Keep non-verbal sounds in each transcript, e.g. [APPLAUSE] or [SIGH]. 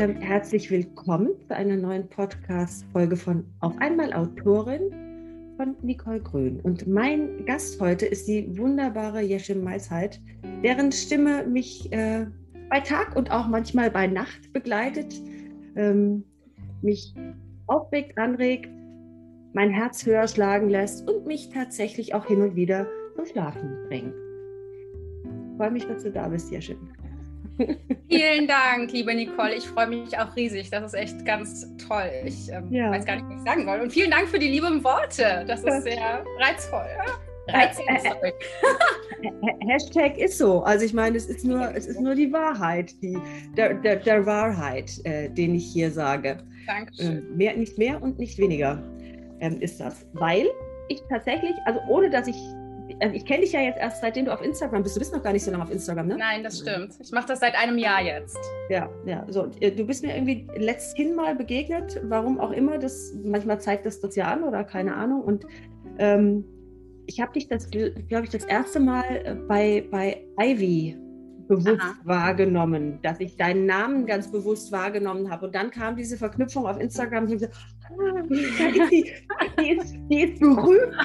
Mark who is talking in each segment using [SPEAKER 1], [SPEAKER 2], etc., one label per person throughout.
[SPEAKER 1] Ähm, herzlich willkommen zu einer neuen Podcast-Folge von Auf einmal Autorin von Nicole Grün. Und mein Gast heute ist die wunderbare Jesche Meisheit, deren Stimme mich äh, bei Tag und auch manchmal bei Nacht begleitet, ähm, mich aufweckt, anregt, mein Herz höher schlagen lässt und mich tatsächlich auch hin und wieder zum Schlafen bringt. Ich freue mich, dass du da bist, Jesche.
[SPEAKER 2] Vielen Dank, liebe Nicole. Ich freue mich auch riesig. Das ist echt ganz toll. Ich ähm, ja. weiß gar nicht, was ich sagen soll. Und vielen Dank für die lieben Worte. Das ist sehr reizvoll.
[SPEAKER 1] Reizvoll. Äh, äh, äh, Hashtag ist so. Also ich meine, es ist nur, es ist nur die Wahrheit, die, der, der, der Wahrheit, äh, den ich hier sage. Dankeschön. Äh, mehr, nicht mehr und nicht weniger ähm, ist das. Weil ich tatsächlich, also ohne dass ich also ich kenne dich ja jetzt erst seitdem du auf Instagram bist. Du bist noch gar nicht so lange auf Instagram, ne?
[SPEAKER 2] Nein, das stimmt. Ich mache das seit einem Jahr jetzt.
[SPEAKER 1] Ja, ja. So, äh, du bist mir irgendwie letzthin mal begegnet, warum auch immer. Das manchmal zeigt das das ja an oder keine Ahnung. Und ähm, ich habe dich das, glaube ich, das erste Mal äh, bei, bei Ivy bewusst Aha. wahrgenommen, dass ich deinen Namen ganz bewusst wahrgenommen habe. Und dann kam diese Verknüpfung auf Instagram. Und ich so, ah, da ist die, die, ist, die ist berühmt.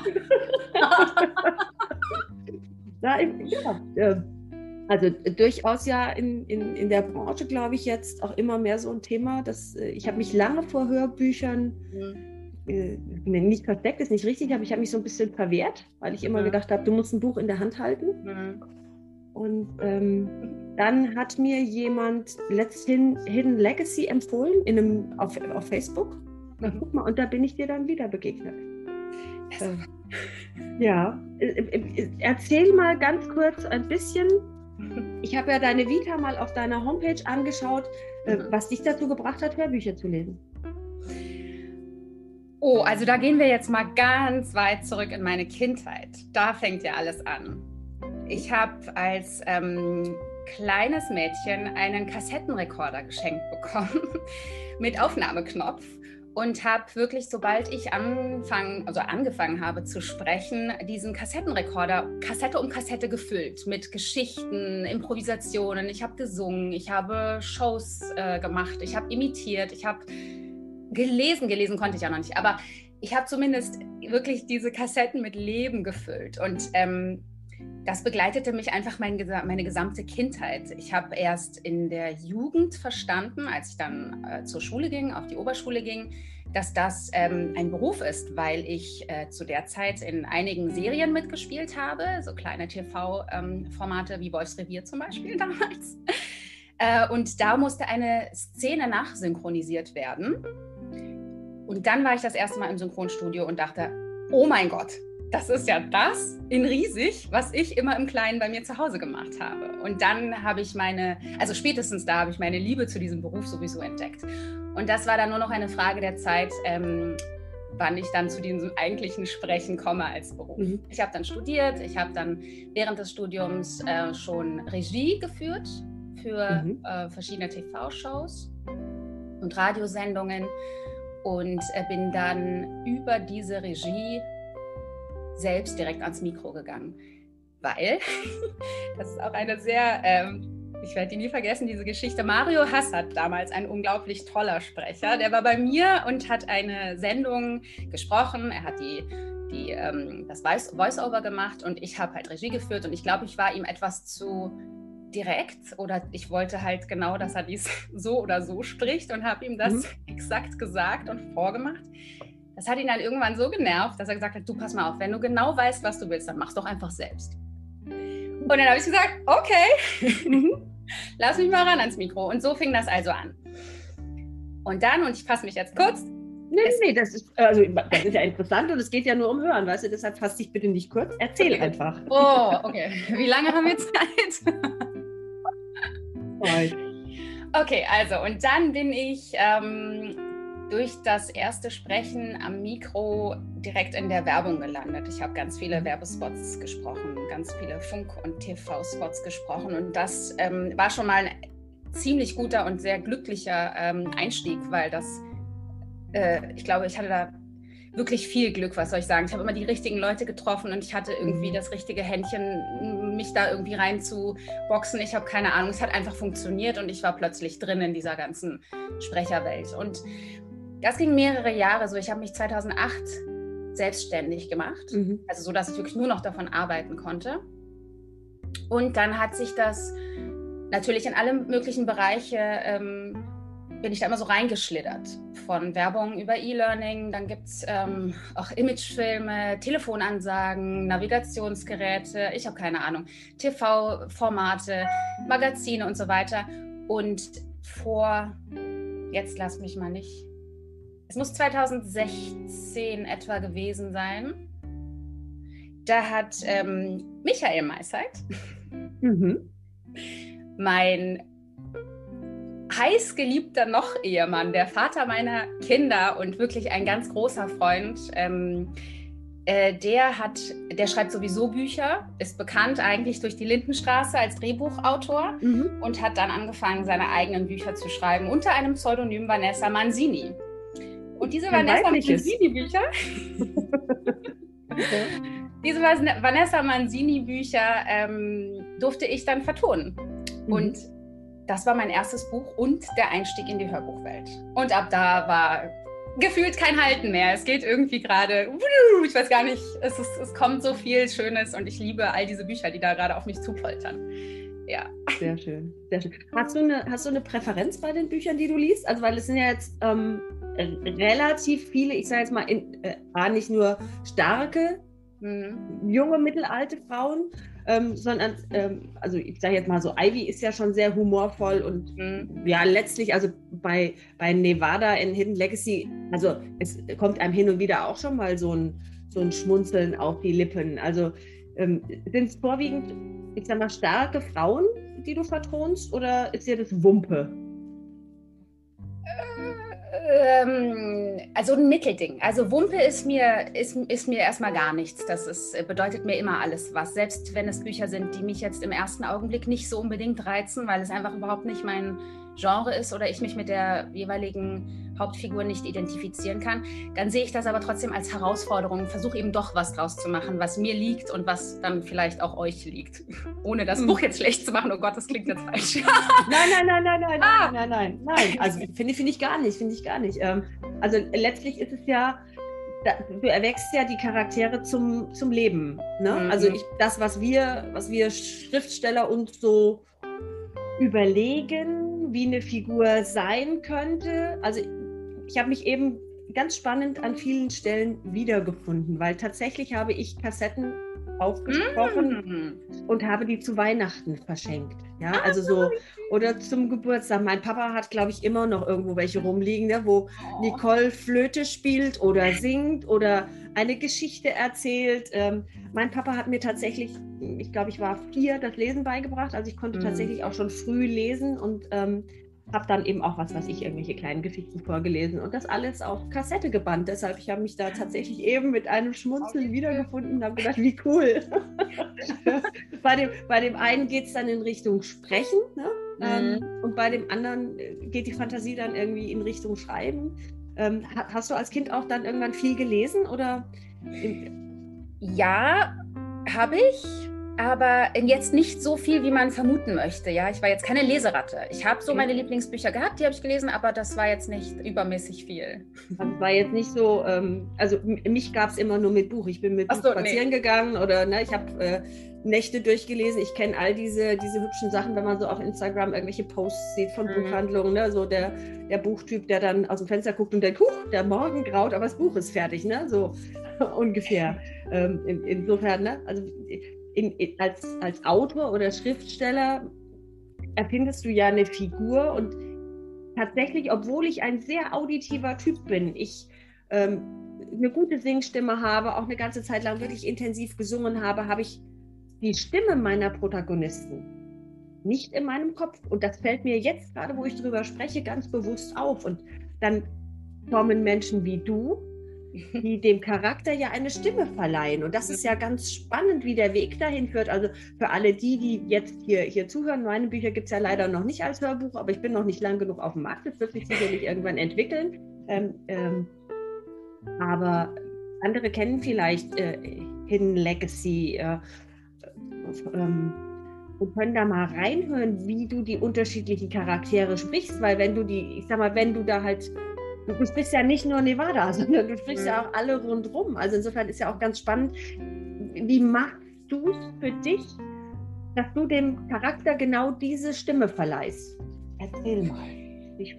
[SPEAKER 1] [LAUGHS] da, ja, äh, also durchaus ja in, in, in der Branche, glaube ich, jetzt auch immer mehr so ein Thema. Dass, äh, ich habe mich lange vor Hörbüchern mhm. äh, nicht versteckt, ist nicht richtig, aber ich habe mich so ein bisschen verwehrt, weil ich immer mhm. gedacht habe, du musst ein Buch in der Hand halten. Mhm. Und ähm, dann hat mir jemand letzthin Hidden Legacy empfohlen in einem, auf, auf Facebook. Na, guck mal, und da bin ich dir dann wieder begegnet. Äh, ja, äh, äh, erzähl mal ganz kurz ein bisschen. Ich habe ja deine Vita mal auf deiner Homepage angeschaut, äh, was dich dazu gebracht hat, Hörbücher zu lesen.
[SPEAKER 2] Oh, also da gehen wir jetzt mal ganz weit zurück in meine Kindheit. Da fängt ja alles an. Ich habe als ähm, kleines Mädchen einen Kassettenrekorder geschenkt bekommen [LAUGHS] mit Aufnahmeknopf und habe wirklich, sobald ich anfang, also angefangen habe zu sprechen, diesen Kassettenrekorder Kassette um Kassette gefüllt mit Geschichten, Improvisationen. Ich habe gesungen, ich habe Shows äh, gemacht, ich habe imitiert, ich habe gelesen, gelesen konnte ich ja noch nicht, aber ich habe zumindest wirklich diese Kassetten mit Leben gefüllt und ähm, das begleitete mich einfach mein, meine gesamte Kindheit. Ich habe erst in der Jugend verstanden, als ich dann äh, zur Schule ging, auf die Oberschule ging, dass das ähm, ein Beruf ist, weil ich äh, zu der Zeit in einigen Serien mitgespielt habe, so kleine TV-Formate ähm, wie Wolfs Revier zum Beispiel [LAUGHS] damals. Äh, und da musste eine Szene nachsynchronisiert werden. Und dann war ich das erste Mal im Synchronstudio und dachte, oh mein Gott, das ist ja das in riesig, was ich immer im Kleinen bei mir zu Hause gemacht habe. Und dann habe ich meine, also spätestens da habe ich meine Liebe zu diesem Beruf sowieso entdeckt. Und das war dann nur noch eine Frage der Zeit, ähm, wann ich dann zu diesem eigentlichen Sprechen komme als Beruf. Mhm. Ich habe dann studiert, ich habe dann während des Studiums äh, schon Regie geführt für mhm. äh, verschiedene TV-Shows und Radiosendungen und äh, bin dann über diese Regie selbst direkt ans Mikro gegangen. Weil, [LAUGHS] das ist auch eine sehr, ähm, ich werde die nie vergessen, diese Geschichte. Mario Hassert, damals ein unglaublich toller Sprecher, der war bei mir und hat eine Sendung gesprochen. Er hat die, die, ähm, das Voice-Over gemacht und ich habe halt Regie geführt und ich glaube, ich war ihm etwas zu direkt oder ich wollte halt genau, dass er dies [LAUGHS] so oder so spricht und habe ihm das mhm. exakt gesagt und vorgemacht. Das hat ihn dann irgendwann so genervt, dass er gesagt hat, du pass mal auf, wenn du genau weißt, was du willst, dann mach's doch einfach selbst. Und dann habe ich gesagt, okay, [LAUGHS] mhm. lass mich mal ran ans Mikro. Und so fing das also an. Und dann, und ich fasse mich jetzt kurz.
[SPEAKER 1] Nee, nee, das ist, also, das ist ja interessant und es geht ja nur um Hören, weißt du, deshalb fass dich bitte nicht kurz, erzähl okay. einfach.
[SPEAKER 2] Oh, okay. Wie lange haben wir Zeit? okay, also, und dann bin ich ähm, durch das erste Sprechen am Mikro direkt in der Werbung gelandet. Ich habe ganz viele Werbespots gesprochen, ganz viele Funk- und TV-Spots gesprochen und das ähm, war schon mal ein ziemlich guter und sehr glücklicher ähm, Einstieg, weil das, äh, ich glaube, ich hatte da wirklich viel Glück, was soll ich sagen. Ich habe immer die richtigen Leute getroffen und ich hatte irgendwie mhm. das richtige Händchen, mich da irgendwie reinzuboxen. Ich habe keine Ahnung, es hat einfach funktioniert und ich war plötzlich drin in dieser ganzen Sprecherwelt. Und das ging mehrere Jahre so. Ich habe mich 2008 selbstständig gemacht, mhm. also so, dass ich wirklich nur noch davon arbeiten konnte. Und dann hat sich das natürlich in alle möglichen Bereiche ähm, bin ich da immer so reingeschlittert. Von Werbung über E-Learning, dann gibt es ähm, auch Imagefilme, Telefonansagen, Navigationsgeräte, ich habe keine Ahnung, TV-Formate, Magazine und so weiter. Und vor, jetzt lass mich mal nicht, es muss 2016 etwa gewesen sein. Da hat ähm, Michael Meisheit, mhm. mein heißgeliebter noch Ehemann, der Vater meiner Kinder und wirklich ein ganz großer Freund. Ähm, äh, der hat, der schreibt sowieso Bücher, ist bekannt eigentlich durch die Lindenstraße als Drehbuchautor mhm. und hat dann angefangen, seine eigenen Bücher zu schreiben unter einem Pseudonym Vanessa Manzini. Und diese Ein Vanessa Manzini-Bücher, diese Vanessa Manzini-Bücher ähm, durfte ich dann vertonen. Mhm. Und das war mein erstes Buch und der Einstieg in die Hörbuchwelt. Und ab da war gefühlt kein Halten mehr. Es geht irgendwie gerade, ich weiß gar nicht, es, ist, es kommt so viel Schönes und ich liebe all diese Bücher, die da gerade auf mich zupoltern. Ja.
[SPEAKER 1] Sehr schön, sehr schön. Hast du, eine, hast du eine Präferenz bei den Büchern, die du liest? Also, weil es sind ja jetzt ähm, relativ viele, ich sage jetzt mal, in, äh, nicht nur starke, mhm. junge, mittelalte Frauen, ähm, sondern, ähm, also ich sage jetzt mal so, Ivy ist ja schon sehr humorvoll und mhm. ja, letztlich, also bei, bei Nevada in Hidden Legacy, also es kommt einem hin und wieder auch schon mal so ein, so ein Schmunzeln auf die Lippen. Also ähm, sind es vorwiegend, ich sag mal, starke Frauen, die du vertonst oder ist dir das Wumpe?
[SPEAKER 2] Ähm, also ein Mittelding. Also Wumpe ist mir, ist, ist mir erstmal gar nichts. Das ist, bedeutet mir immer alles was. Selbst wenn es Bücher sind, die mich jetzt im ersten Augenblick nicht so unbedingt reizen, weil es einfach überhaupt nicht mein Genre ist oder ich mich mit der jeweiligen Hauptfigur nicht identifizieren kann, dann sehe ich das aber trotzdem als Herausforderung, versuche eben doch was draus zu machen, was mir liegt und was dann vielleicht auch euch liegt. [LAUGHS] Ohne das hm. Buch jetzt schlecht zu machen, oh Gott, das klingt jetzt falsch. [LAUGHS]
[SPEAKER 1] nein, nein, nein, nein, nein, ah. nein, nein, nein. Also finde find ich gar nicht, finde ich gar nicht. Ähm, also letztlich ist es ja, du erwächst ja die Charaktere zum, zum Leben. Ne? Mhm. Also ich, das, was wir, was wir Schriftsteller uns so überlegen, wie eine Figur sein könnte. Also ich habe mich eben ganz spannend an vielen Stellen wiedergefunden, weil tatsächlich habe ich Kassetten aufgesprochen mm. und habe die zu Weihnachten verschenkt. Ja, ah, also so oder zum Geburtstag. Mein Papa hat, glaube ich, immer noch irgendwo welche rumliegen, ne, wo oh. Nicole Flöte spielt oder singt oder eine Geschichte erzählt. Ähm, mein Papa hat mir tatsächlich, ich glaube, ich war vier, das Lesen beigebracht. Also ich konnte mm. tatsächlich auch schon früh lesen und ähm, habe dann eben auch was, was ich irgendwelche kleinen Geschichten vorgelesen und das alles auf Kassette gebannt. Deshalb, ich habe mich da tatsächlich eben mit einem Schmunzeln wiedergefunden und habe gedacht, wie cool. [LAUGHS] bei, dem, bei dem einen geht es dann in Richtung Sprechen ne? Ähm, mhm. und bei dem anderen äh, geht die Fantasie dann irgendwie in Richtung Schreiben. Ähm, hast du als Kind auch dann irgendwann viel gelesen oder?
[SPEAKER 2] Ja, habe ich aber jetzt nicht so viel, wie man vermuten möchte. Ja, ich war jetzt keine Leseratte. Ich habe so meine Lieblingsbücher gehabt, die habe ich gelesen, aber das war jetzt nicht übermäßig viel.
[SPEAKER 1] Das war jetzt nicht so, ähm, also mich gab es immer nur mit Buch. Ich bin mit Buch so, spazieren nee. gegangen oder ne, ich habe äh, Nächte durchgelesen. Ich kenne all diese, diese hübschen Sachen, wenn man so auf Instagram irgendwelche Posts sieht von mhm. Buchhandlungen. Ne? So der, der Buchtyp, der dann aus dem Fenster guckt und denkt, huch, der Morgen graut, aber das Buch ist fertig. Ne? So [LAUGHS] ungefähr. Ähm, in, insofern, ne? also in, in, als, als Autor oder Schriftsteller erfindest du ja eine Figur und tatsächlich, obwohl ich ein sehr auditiver Typ bin, ich ähm, eine gute Singstimme habe, auch eine ganze Zeit lang wirklich intensiv gesungen habe, habe ich die Stimme meiner Protagonisten nicht in meinem Kopf. Und das fällt mir jetzt gerade, wo ich darüber spreche, ganz bewusst auf. Und dann kommen Menschen wie du, die [LAUGHS] dem Charakter ja eine Stimme verleihen. Und das ist ja ganz spannend, wie der Weg dahin führt. Also für alle die, die jetzt hier, hier zuhören, meine Bücher gibt es ja leider noch nicht als Hörbuch, aber ich bin noch nicht lang genug auf dem Markt. Das wird sich sicherlich irgendwann entwickeln. Ähm, ähm, aber andere kennen vielleicht äh, Hidden Legacy äh, ähm, und können da mal reinhören, wie du die unterschiedlichen Charaktere sprichst, weil wenn du die, ich sag mal, wenn du da halt, du sprichst ja nicht nur Nevada, [LAUGHS] sondern du sprichst mhm. ja auch alle rundrum. Also insofern ist ja auch ganz spannend, wie machst du es für dich, dass du dem Charakter genau diese Stimme verleihst? Erzähl mal. Ich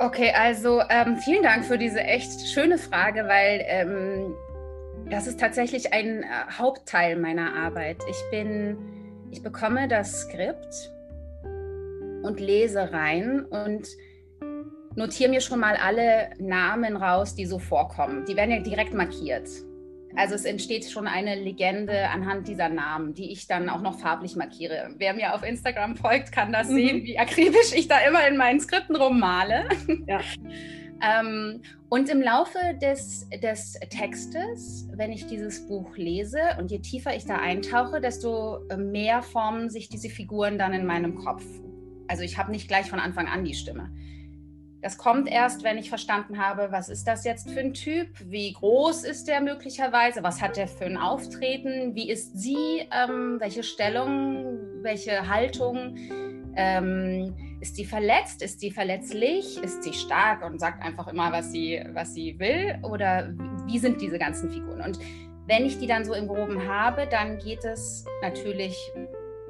[SPEAKER 2] Okay, also ähm, vielen Dank für diese echt schöne Frage, weil ähm, das ist tatsächlich ein äh, Hauptteil meiner Arbeit. Ich bin, ich bekomme das Skript und lese rein und notiere mir schon mal alle Namen raus, die so vorkommen. Die werden ja direkt markiert. Also es entsteht schon eine Legende anhand dieser Namen, die ich dann auch noch farblich markiere. Wer mir auf Instagram folgt, kann das mhm. sehen, wie akribisch ich da immer in meinen Skripten rummale. Ja. [LAUGHS] ähm, und im Laufe des, des Textes, wenn ich dieses Buch lese und je tiefer ich da eintauche, desto mehr formen sich diese Figuren dann in meinem Kopf. Also ich habe nicht gleich von Anfang an die Stimme. Das kommt erst, wenn ich verstanden habe, was ist das jetzt für ein Typ, wie groß ist der möglicherweise, was hat der für ein Auftreten, wie ist sie, ähm, welche Stellung, welche Haltung, ähm, ist sie verletzt, ist sie verletzlich, ist sie stark und sagt einfach immer, was sie, was sie will? Oder wie sind diese ganzen Figuren. Und wenn ich die dann so im groben habe, dann geht es natürlich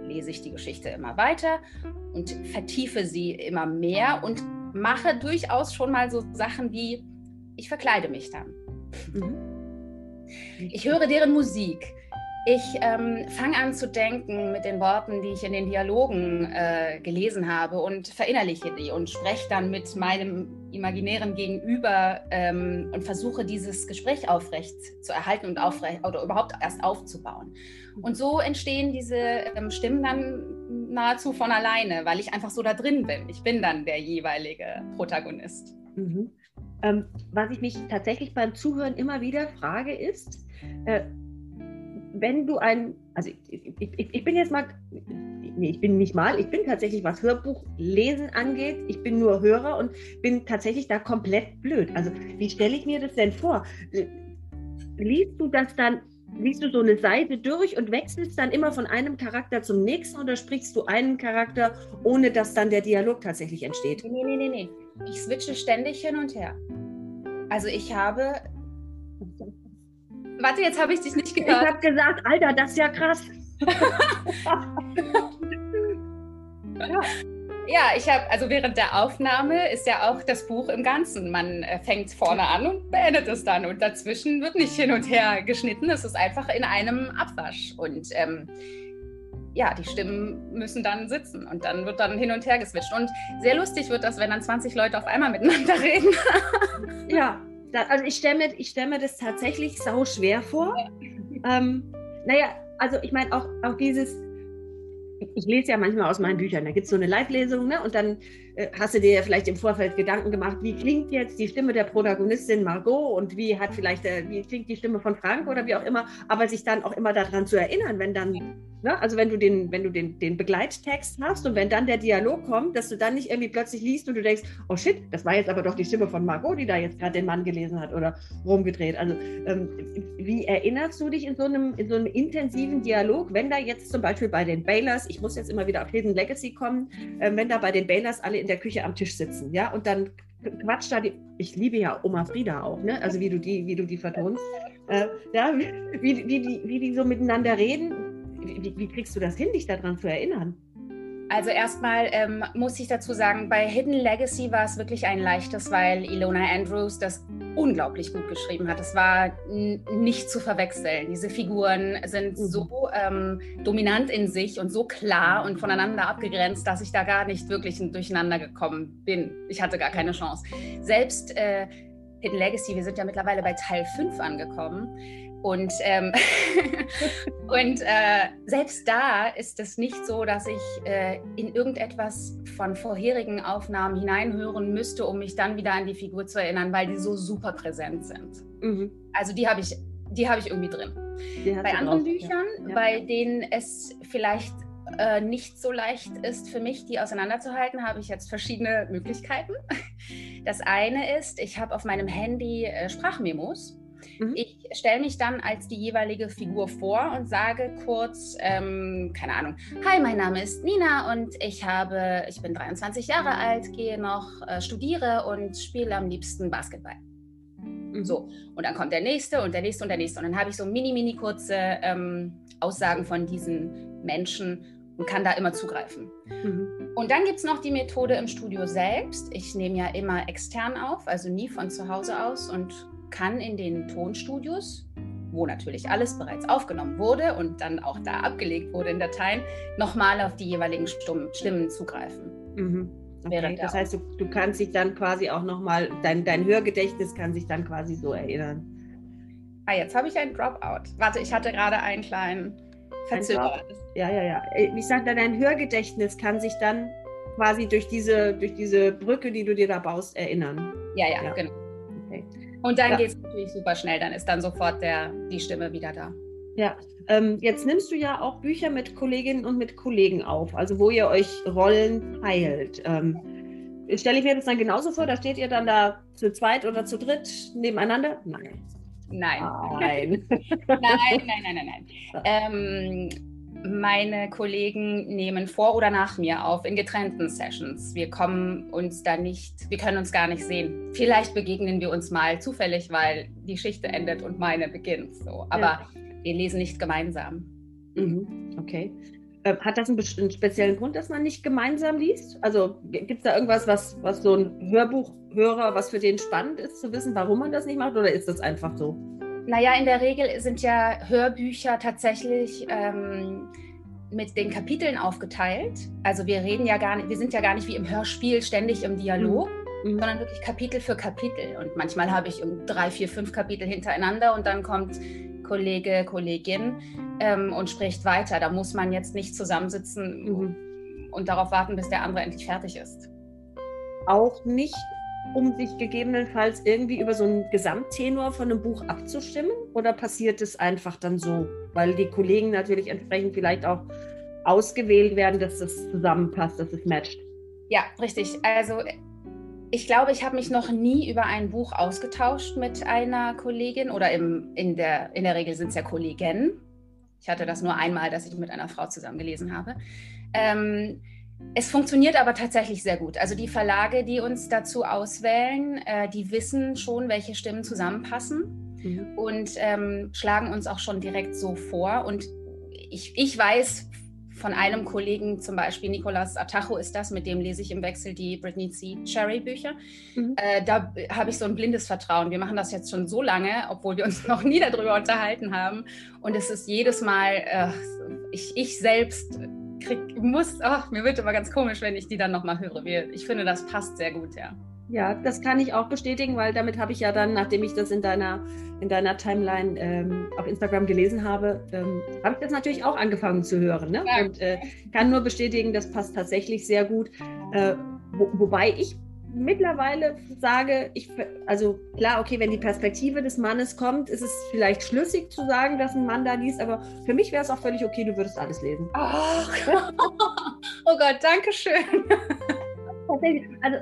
[SPEAKER 2] lese ich die Geschichte immer weiter und vertiefe sie immer mehr und mache durchaus schon mal so Sachen wie, ich verkleide mich dann. Mhm. Ich höre deren Musik. Ich ähm, fange an zu denken mit den Worten, die ich in den Dialogen äh, gelesen habe und verinnerliche die und spreche dann mit meinem imaginären Gegenüber ähm, und versuche dieses Gespräch aufrecht zu erhalten und aufrecht oder überhaupt erst aufzubauen. Und so entstehen diese ähm, Stimmen dann nahezu von alleine, weil ich einfach so da drin bin. Ich bin dann der jeweilige Protagonist.
[SPEAKER 1] Mhm. Ähm, was ich mich tatsächlich beim Zuhören immer wieder frage, ist, äh, wenn du ein, also ich, ich, ich, bin jetzt mal, nee, ich bin nicht mal, ich bin tatsächlich, was Hörbuchlesen angeht, ich bin nur Hörer und bin tatsächlich da komplett blöd. Also wie stelle ich mir das denn vor? Äh, liest du das dann liest du so eine Seite durch und wechselst dann immer von einem Charakter zum nächsten oder sprichst du einen Charakter, ohne dass dann der Dialog tatsächlich entsteht?
[SPEAKER 2] Nee, nee, nee, nee. Ich switche ständig hin und her. Also ich habe. Warte, jetzt habe ich dich nicht gehört.
[SPEAKER 1] Ich habe gesagt, Alter, das ist ja krass. [LAUGHS] [LAUGHS]
[SPEAKER 2] ja. Ja, ich habe, also während der Aufnahme ist ja auch das Buch im Ganzen. Man äh, fängt vorne an und beendet es dann. Und dazwischen wird nicht hin und her geschnitten. Es ist einfach in einem Abwasch. Und ähm, ja, die Stimmen müssen dann sitzen und dann wird dann hin und her geswitcht. Und sehr lustig wird das, wenn dann 20 Leute auf einmal miteinander [LAUGHS] reden.
[SPEAKER 1] ja, da, also ich stelle mir, stell mir das tatsächlich sau schwer vor. Ja. Ähm, naja, also ich meine auch, auch dieses ich lese ja manchmal aus meinen Büchern, da gibt es so eine Live-Lesung ne? und dann hast du dir vielleicht im Vorfeld Gedanken gemacht, wie klingt jetzt die Stimme der Protagonistin Margot und wie hat vielleicht, äh, wie klingt die Stimme von Frank oder wie auch immer, aber sich dann auch immer daran zu erinnern, wenn dann, ne? also wenn du, den, wenn du den, den Begleittext hast und wenn dann der Dialog kommt, dass du dann nicht irgendwie plötzlich liest und du denkst, oh shit, das war jetzt aber doch die Stimme von Margot, die da jetzt gerade den Mann gelesen hat oder rumgedreht. Also ähm, wie erinnerst du dich in so, einem, in so einem intensiven Dialog, wenn da jetzt zum Beispiel bei den Baylors ich muss jetzt immer wieder auf Hidden Legacy kommen, äh, wenn da bei den Baylors alle in der Küche am Tisch sitzen, ja, und dann quatscht da die, ich liebe ja Oma Frieda auch, ne, also wie du die, wie du die vertonst, äh, ja, wie, wie, wie, wie, die so miteinander reden, wie, wie kriegst du das hin, dich daran zu erinnern?
[SPEAKER 2] Also erstmal ähm, muss ich dazu sagen, bei Hidden Legacy war es wirklich ein leichtes, weil Ilona Andrews das unglaublich gut geschrieben hat. Es war nicht zu verwechseln. Diese Figuren sind mhm. so ähm, dominant in sich und so klar und voneinander abgegrenzt, dass ich da gar nicht wirklich durcheinander gekommen bin. Ich hatte gar keine Chance. Selbst äh, Hidden Legacy, wir sind ja mittlerweile bei Teil 5 angekommen und, ähm, [LAUGHS] und äh, selbst da ist es nicht so, dass ich äh, in irgendetwas von vorherigen Aufnahmen hineinhören müsste, um mich dann wieder an die Figur zu erinnern, weil die so super präsent sind. Mhm. Also die habe ich, die ich irgendwie drin. Bei anderen drauf, Büchern, ja. Ja. bei denen es vielleicht äh, nicht so leicht ist für mich, die auseinanderzuhalten, habe ich jetzt verschiedene Möglichkeiten. Das eine ist, ich habe auf meinem Handy äh, Sprachmemos Mhm. Ich stelle mich dann als die jeweilige Figur vor und sage kurz, ähm, keine Ahnung, hi, mein Name ist Nina und ich habe, ich bin 23 Jahre alt, gehe noch, äh, studiere und spiele am liebsten Basketball. Mhm. So, und dann kommt der nächste und der nächste und der nächste. Und dann habe ich so mini, mini kurze ähm, Aussagen von diesen Menschen und kann da immer zugreifen. Mhm. Und dann gibt es noch die Methode im Studio selbst. Ich nehme ja immer extern auf, also nie von zu Hause aus und kann in den Tonstudios, wo natürlich alles bereits aufgenommen wurde und dann auch da abgelegt wurde in Dateien, nochmal auf die jeweiligen Stimmen zugreifen.
[SPEAKER 1] Mhm. Okay, das heißt, du, du, kannst dich dann quasi auch nochmal, dein, dein Hörgedächtnis kann sich dann quasi so erinnern.
[SPEAKER 2] Ah, jetzt habe ich einen Dropout. Warte, ich hatte gerade einen kleinen Verzögerer.
[SPEAKER 1] Ja, ja, ja. Ich sage, dein Hörgedächtnis kann sich dann quasi durch diese, durch diese Brücke, die du dir da baust, erinnern.
[SPEAKER 2] Ja, ja, ja. genau. Okay. Und dann ja. geht es natürlich super schnell, dann ist dann sofort der, die Stimme wieder da.
[SPEAKER 1] Ja, ähm, jetzt nimmst du ja auch Bücher mit Kolleginnen und mit Kollegen auf, also wo ihr euch Rollen teilt. Ähm, stelle ich mir das dann genauso vor, da steht ihr dann da zu zweit oder zu dritt nebeneinander?
[SPEAKER 2] Nein. Nein. Nein. [LAUGHS] nein, nein, nein, nein, nein. Ähm, meine Kollegen nehmen vor oder nach mir auf in getrennten Sessions. Wir kommen uns da nicht, wir können uns gar nicht sehen. Vielleicht begegnen wir uns mal zufällig, weil die Schicht endet und meine beginnt. So. Aber ja. wir lesen nicht gemeinsam.
[SPEAKER 1] Mhm. Okay. Äh, hat das einen, einen, speziellen Grund, dass man nicht gemeinsam liest? Also gibt es da irgendwas, was, was so ein Hörbuchhörer, was für den spannend ist, zu wissen, warum man das nicht macht? Oder ist das einfach so?
[SPEAKER 2] Naja, in der Regel sind ja Hörbücher tatsächlich ähm, mit den Kapiteln aufgeteilt. Also wir reden ja gar nicht, wir sind ja gar nicht wie im Hörspiel ständig im Dialog, mhm. mhm. sondern wirklich Kapitel für Kapitel. Und manchmal habe ich um drei, vier, fünf Kapitel hintereinander und dann kommt Kollege, Kollegin ähm, und spricht weiter. Da muss man jetzt nicht zusammensitzen mhm. und darauf warten, bis der andere endlich fertig ist.
[SPEAKER 1] Auch nicht um sich gegebenenfalls irgendwie über so einen Gesamttenor von einem Buch abzustimmen? Oder passiert es einfach dann so, weil die Kollegen natürlich entsprechend vielleicht auch ausgewählt werden, dass das zusammenpasst, dass es matcht?
[SPEAKER 2] Ja, richtig. Also ich glaube, ich habe mich noch nie über ein Buch ausgetauscht mit einer Kollegin oder im, in, der, in der Regel sind es ja Kollegen. Ich hatte das nur einmal, dass ich mit einer Frau zusammen gelesen habe. Ähm, es funktioniert aber tatsächlich sehr gut. Also die Verlage, die uns dazu auswählen, äh, die wissen schon, welche Stimmen zusammenpassen mhm. und ähm, schlagen uns auch schon direkt so vor. Und ich, ich weiß von einem Kollegen, zum Beispiel Nicolas Atacho ist das, mit dem lese ich im Wechsel die Britney C. Cherry Bücher. Mhm. Äh, da habe ich so ein blindes Vertrauen. Wir machen das jetzt schon so lange, obwohl wir uns [LAUGHS] noch nie darüber unterhalten haben. Und es ist jedes Mal, äh, ich, ich selbst krieg, muss, ach, mir wird immer ganz komisch, wenn ich die dann nochmal höre. Ich finde, das passt sehr gut, ja.
[SPEAKER 1] Ja, das kann ich auch bestätigen, weil damit habe ich ja dann, nachdem ich das in deiner, in deiner Timeline ähm, auf Instagram gelesen habe, ähm, habe ich das natürlich auch angefangen zu hören. Ne? Ja. Und äh, kann nur bestätigen, das passt tatsächlich sehr gut. Äh, wo, wobei ich mittlerweile sage, ich, also klar, okay, wenn die Perspektive des Mannes kommt, ist es vielleicht schlüssig zu sagen, dass ein Mann da liest, aber für mich wäre es auch völlig okay, du würdest alles lesen.
[SPEAKER 2] Oh, [LAUGHS] oh Gott, danke schön.
[SPEAKER 1] Also,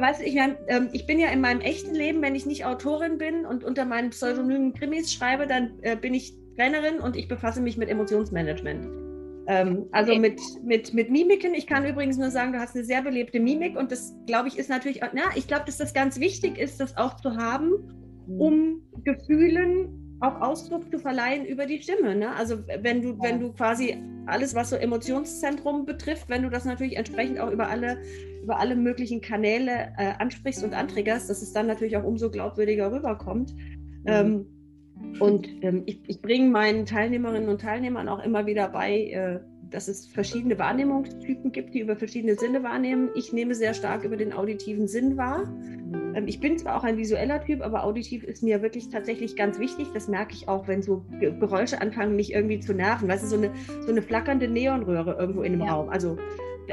[SPEAKER 1] weißt du, ich, ähm, ich bin ja in meinem echten Leben, wenn ich nicht Autorin bin und unter meinen Pseudonymen Krimis schreibe, dann äh, bin ich Trainerin und ich befasse mich mit Emotionsmanagement. Ähm, also mit, mit, mit Mimiken. Ich kann übrigens nur sagen, du hast eine sehr belebte Mimik und das, glaube ich, ist natürlich, na, ich glaube, dass das ganz wichtig ist, das auch zu haben, mhm. um Gefühlen auch Ausdruck zu verleihen über die Stimme. Ne? Also wenn du, wenn du quasi alles, was so Emotionszentrum betrifft, wenn du das natürlich entsprechend auch über alle, über alle möglichen Kanäle äh, ansprichst und anträgerst, dass es dann natürlich auch umso glaubwürdiger rüberkommt. Mhm. Ähm, und ähm, ich, ich bringe meinen Teilnehmerinnen und Teilnehmern auch immer wieder bei, äh, dass es verschiedene Wahrnehmungstypen gibt, die über verschiedene Sinne wahrnehmen. Ich nehme sehr stark über den auditiven Sinn wahr. Mhm. Ähm, ich bin zwar auch ein visueller Typ, aber auditiv ist mir wirklich tatsächlich ganz wichtig. Das merke ich auch, wenn so Geräusche anfangen, mich irgendwie zu nerven. Weißt du, so eine, so eine flackernde Neonröhre irgendwo in einem ja. Raum. Also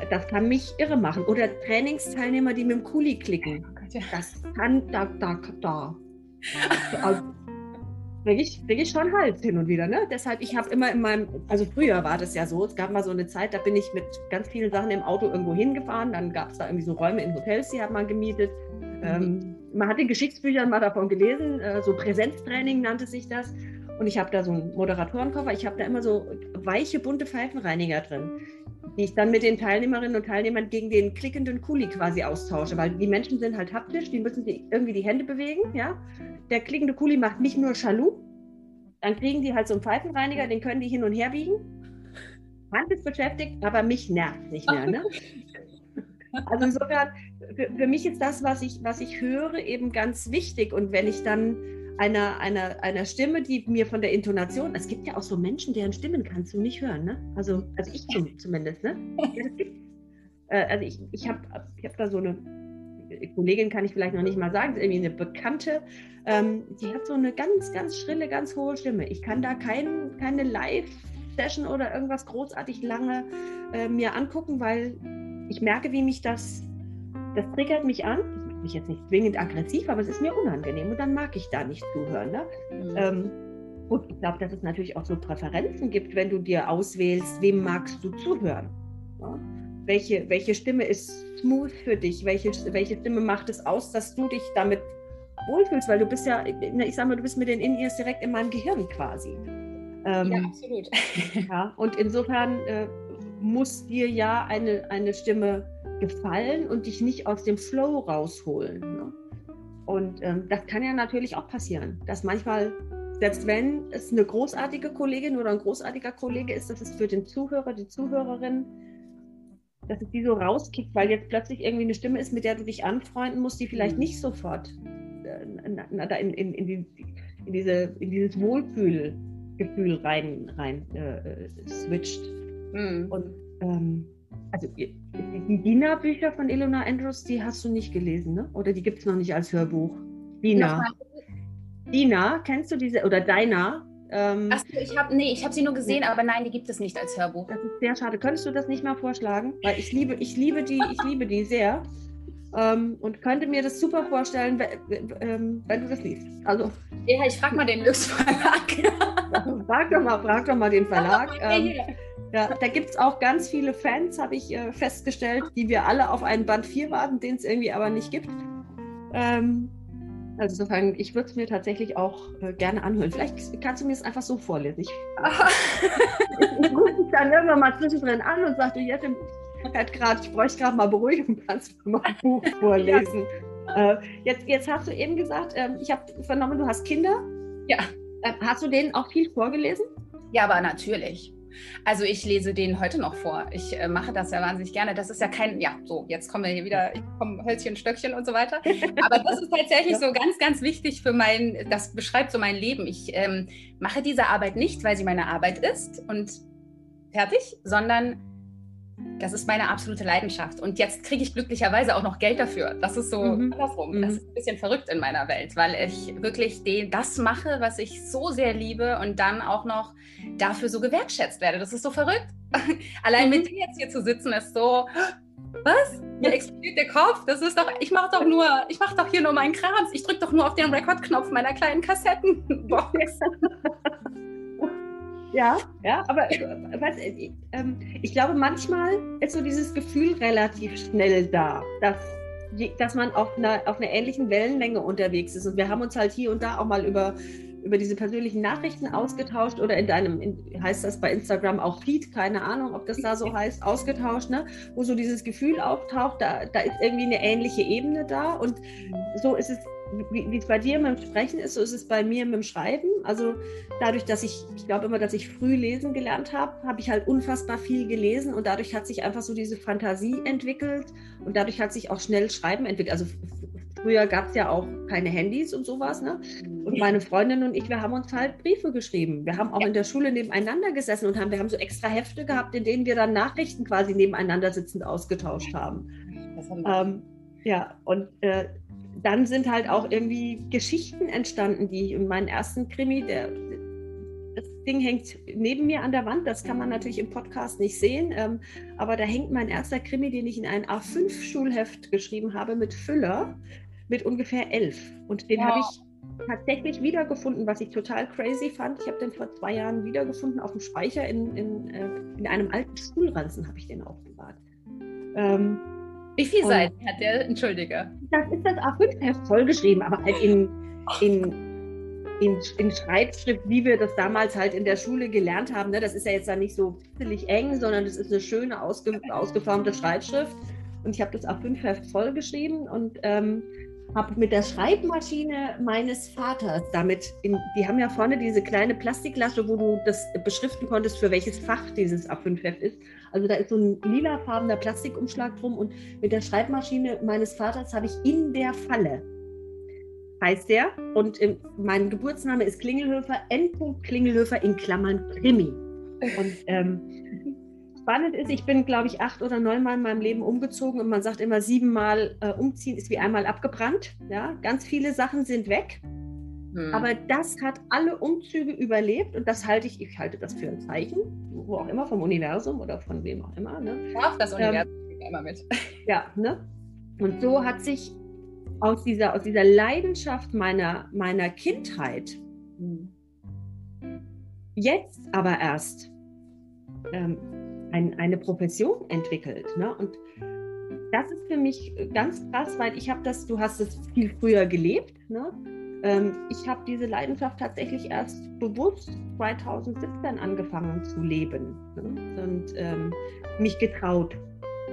[SPEAKER 1] das kann mich irre machen. Oder Trainingsteilnehmer, die mit dem Kuli klicken. Oh das kann, da, da, da. [LAUGHS] Also, kriege ich, krieg ich schon Hals hin und wieder. Ne? Deshalb, ich habe immer in meinem, also früher war das ja so, es gab mal so eine Zeit, da bin ich mit ganz vielen Sachen im Auto irgendwo hingefahren, dann gab es da irgendwie so Räume in Hotels, die hat man gemietet. Ähm, man hat in Geschichtsbüchern mal davon gelesen, äh, so Präsenztraining nannte sich das. Und ich habe da so einen Moderatorenkoffer, ich habe da immer so weiche, bunte Pfeifenreiniger drin, die ich dann mit den Teilnehmerinnen und Teilnehmern gegen den klickenden Kuli quasi austausche, weil die Menschen sind halt haptisch, die müssen die irgendwie die Hände bewegen, ja. Der klickende Kuli macht nicht nur Schalu, dann kriegen die halt so einen Pfeifenreiniger, den können die hin und her biegen. Hand ist beschäftigt, aber mich nervt nicht mehr. Ne? [LAUGHS] Also insofern, für, für, mich ist das, was ich, was ich höre, eben ganz wichtig. Und wenn ich dann einer, einer, einer Stimme, die mir von der Intonation, es gibt ja auch so Menschen, deren Stimmen kannst du nicht hören, ne? Also, also ich zumindest, ne? [LAUGHS] Äh, also ich, ich habe ich hab da so eine Kollegin, kann ich vielleicht noch nicht mal sagen, ist irgendwie eine Bekannte, ähm, die hat so eine ganz, ganz schrille, ganz hohe Stimme. Ich kann da kein, keine Live-Session oder irgendwas großartig lange äh, mir angucken, weil ich merke, wie mich das, das triggert mich an. Mich jetzt nicht zwingend aggressiv, aber es ist mir unangenehm und dann mag ich da nicht zuhören. Ne? Mhm. Ähm, und ich glaube, dass es natürlich auch so Präferenzen gibt, wenn du dir auswählst, wem magst du zuhören. Ja? Welche, welche Stimme ist smooth für dich? Welche, welche Stimme macht es aus, dass du dich damit wohlfühlst? Weil du bist ja, ich sag mal, du bist mit den In-Ears direkt in meinem Gehirn quasi.
[SPEAKER 2] Ähm, ja, absolut.
[SPEAKER 1] ja, und insofern äh, muss dir ja eine, eine Stimme gefallen und dich nicht aus dem Flow rausholen. Ne? Und ähm, das kann ja natürlich auch passieren, dass manchmal, selbst wenn es eine großartige Kollegin oder ein großartiger Kollege ist, dass es für den Zuhörer, die Zuhörerin, dass es die so rauskickt, weil jetzt plötzlich irgendwie eine Stimme ist, mit der du dich anfreunden musst, die vielleicht mhm. nicht sofort äh, in, in, in, die, in, diese, in dieses Wohlfühlgefühl rein, rein äh, switcht. Mhm. Und ähm, also die Dina-Bücher von Eleanor Andrews, die hast du nicht gelesen, ne? Oder die gibt es noch nicht als Hörbuch? Dina. Dina, kennst du diese, oder Deiner?
[SPEAKER 2] Ähm, Achso, ich habe nee, ich habe sie nur gesehen, aber nein, die gibt es nicht als Hörbuch.
[SPEAKER 1] Das ist sehr schade. Könntest du das nicht mal vorschlagen? Weil ich liebe, ich liebe die, ich liebe die sehr. Ähm, und könnte mir das super vorstellen, ähm, wenn du das liest. Also,
[SPEAKER 2] ja, ich frage mal den Lux Verlag. [LAUGHS]
[SPEAKER 1] frag doch mal, frag doch mal den Verlag. Ähm, ja, da gibt es auch ganz viele Fans, habe ich äh, festgestellt, die wir alle auf einen Band 4 warten, den es irgendwie aber nicht gibt. Ähm, also insofern, ich würde es mir tatsächlich auch äh, gerne anhören. Vielleicht kannst du mir es einfach so vorlesen. Ich, [LAUGHS] ich, rufe dich dann irgendwann mal zwischendrin an und sagte, jetzt grad, ich bräuchte gerade mal Beruhigung, [LAUGHS] kannst du mal ein Buch [LAUGHS] vorlesen. Ja. Äh, jetzt, jetzt hast du eben gesagt, äh, ich habe vernommen, du hast Kinder.
[SPEAKER 2] Ja.
[SPEAKER 1] Äh, hast du denen auch viel vorgelesen?
[SPEAKER 2] Ja, aber natürlich. Also ich lese den heute noch vor. Ich äh, mache das ja wahnsinnig gerne. Das ist ja kein, ja, so, jetzt kommen wir hier wieder, ich komme Hölzchen, Stöckchen und so weiter. [LAUGHS] Aber das ist tatsächlich so ganz, ganz wichtig für mein, das beschreibt so mein Leben. Ich ähm, mache diese Arbeit nicht, weil sie meine Arbeit ist und fertig, sondern das ist meine absolute Leidenschaft. Und jetzt kriege ich glücklicherweise auch noch Geld dafür. Das ist so mhm. andersrum. Mhm. Das ist ein bisschen verrückt in meiner Welt, weil ich wirklich den, das mache, was ich so sehr liebe und dann auch noch dafür so gewertschätzt werde. Das ist so verrückt. [LAUGHS] Allein mhm. mit dir jetzt hier zu sitzen, ist so. Was? Mir explodiert der Kopf. Das ist doch, ich mache doch nur, ich mache doch hier nur meinen Krams. Ich drücke doch nur auf den Rekordknopf meiner kleinen Kassettenbox. [LAUGHS] [LAUGHS]
[SPEAKER 1] Ja, ja, aber äh, was, ich, ähm, ich glaube, manchmal ist so dieses Gefühl relativ schnell da, dass, dass man auf einer, auf einer ähnlichen Wellenlänge unterwegs ist. Und wir haben uns halt hier und da auch mal über, über diese persönlichen Nachrichten ausgetauscht oder in deinem, in, heißt das bei Instagram auch Feed, keine Ahnung, ob das da so heißt, ausgetauscht, ne? wo so dieses Gefühl auftaucht, da, da ist irgendwie eine ähnliche Ebene da. Und so ist es wie, es bei dir mit dem Sprechen ist, so ist es bei mir mit dem Schreiben. Also dadurch, dass ich, ich glaube immer, dass ich früh lesen gelernt habe, habe ich halt unfassbar viel gelesen und dadurch hat sich einfach so diese Fantasie entwickelt und dadurch hat sich auch schnell Schreiben entwickelt. Also früher gab es ja auch keine Handys und sowas, ne? Und meine Freundin und ich, wir haben uns halt Briefe geschrieben. Wir haben auch ja. in der Schule nebeneinander gesessen und haben, wir haben so extra Hefte gehabt, in denen wir dann Nachrichten quasi nebeneinander sitzend ausgetauscht haben. Ähm, ja, und äh, dann sind halt auch irgendwie Geschichten entstanden, die in meinem ersten Krimi, der, das Ding hängt neben mir an der Wand, das kann man natürlich im Podcast nicht sehen, ähm, aber da hängt mein erster Krimi, den ich in ein A5-Schulheft geschrieben habe, mit Füller, mit ungefähr elf. Und den wow. habe ich tatsächlich wiedergefunden, was ich total crazy fand. Ich habe den vor zwei Jahren wiedergefunden auf dem Speicher in, in, äh, in einem alten Schulranzen habe ich den aufbewahrt. Ähm,
[SPEAKER 2] Wie viele und Seiten hat der? Entschuldige.
[SPEAKER 1] Das ist das A5-Heft vollgeschrieben, aber halt in, in, in, in, Schreibschrift, wie wir das damals halt in der Schule gelernt haben. Ne? Das ist ja jetzt dann nicht so ziemlich eng, sondern das ist eine schöne, ausge, ausgeformte Schreibschrift. Und ich habe das A5-Heft vollgeschrieben und ähm, habe mit der Schreibmaschine meines Vaters damit, in, die haben ja vorne diese kleine Plastiklasche, wo du das beschriften konntest, für welches Fach dieses A5-Heft ist. Also da ist so ein lilafarbener Plastikumschlag drum und mit der Schreibmaschine meines Vaters habe ich in der Falle, heißt der, und im, mein Geburtsname ist Klingelhöfer, N. Klingelhöfer in Klammern Krimi. Und ähm, spannend ist, ich bin, glaube ich, acht oder neunmal in meinem Leben umgezogen und man sagt immer, siebenmal äh, umziehen ist wie einmal abgebrannt. Ja, ganz viele Sachen sind weg. Hm. Aber das hat alle Umzüge überlebt und das halte ich, ich halte das für ein Zeichen, wo auch immer, vom Universum oder von wem auch immer. Ne?
[SPEAKER 2] Darf das Universum ähm, immer mit. [LAUGHS]
[SPEAKER 1] Ja, ne? Und so hat sich aus dieser, aus dieser Leidenschaft meiner, meiner Kindheit hm. jetzt aber erst ähm, ein, eine Profession entwickelt. Ne? Und das ist für mich ganz krass, weil ich habe das, du hast es viel früher gelebt. Ne? Ähm, ich habe diese Leidenschaft tatsächlich erst bewusst 2017 angefangen zu leben ne? und ähm, mich getraut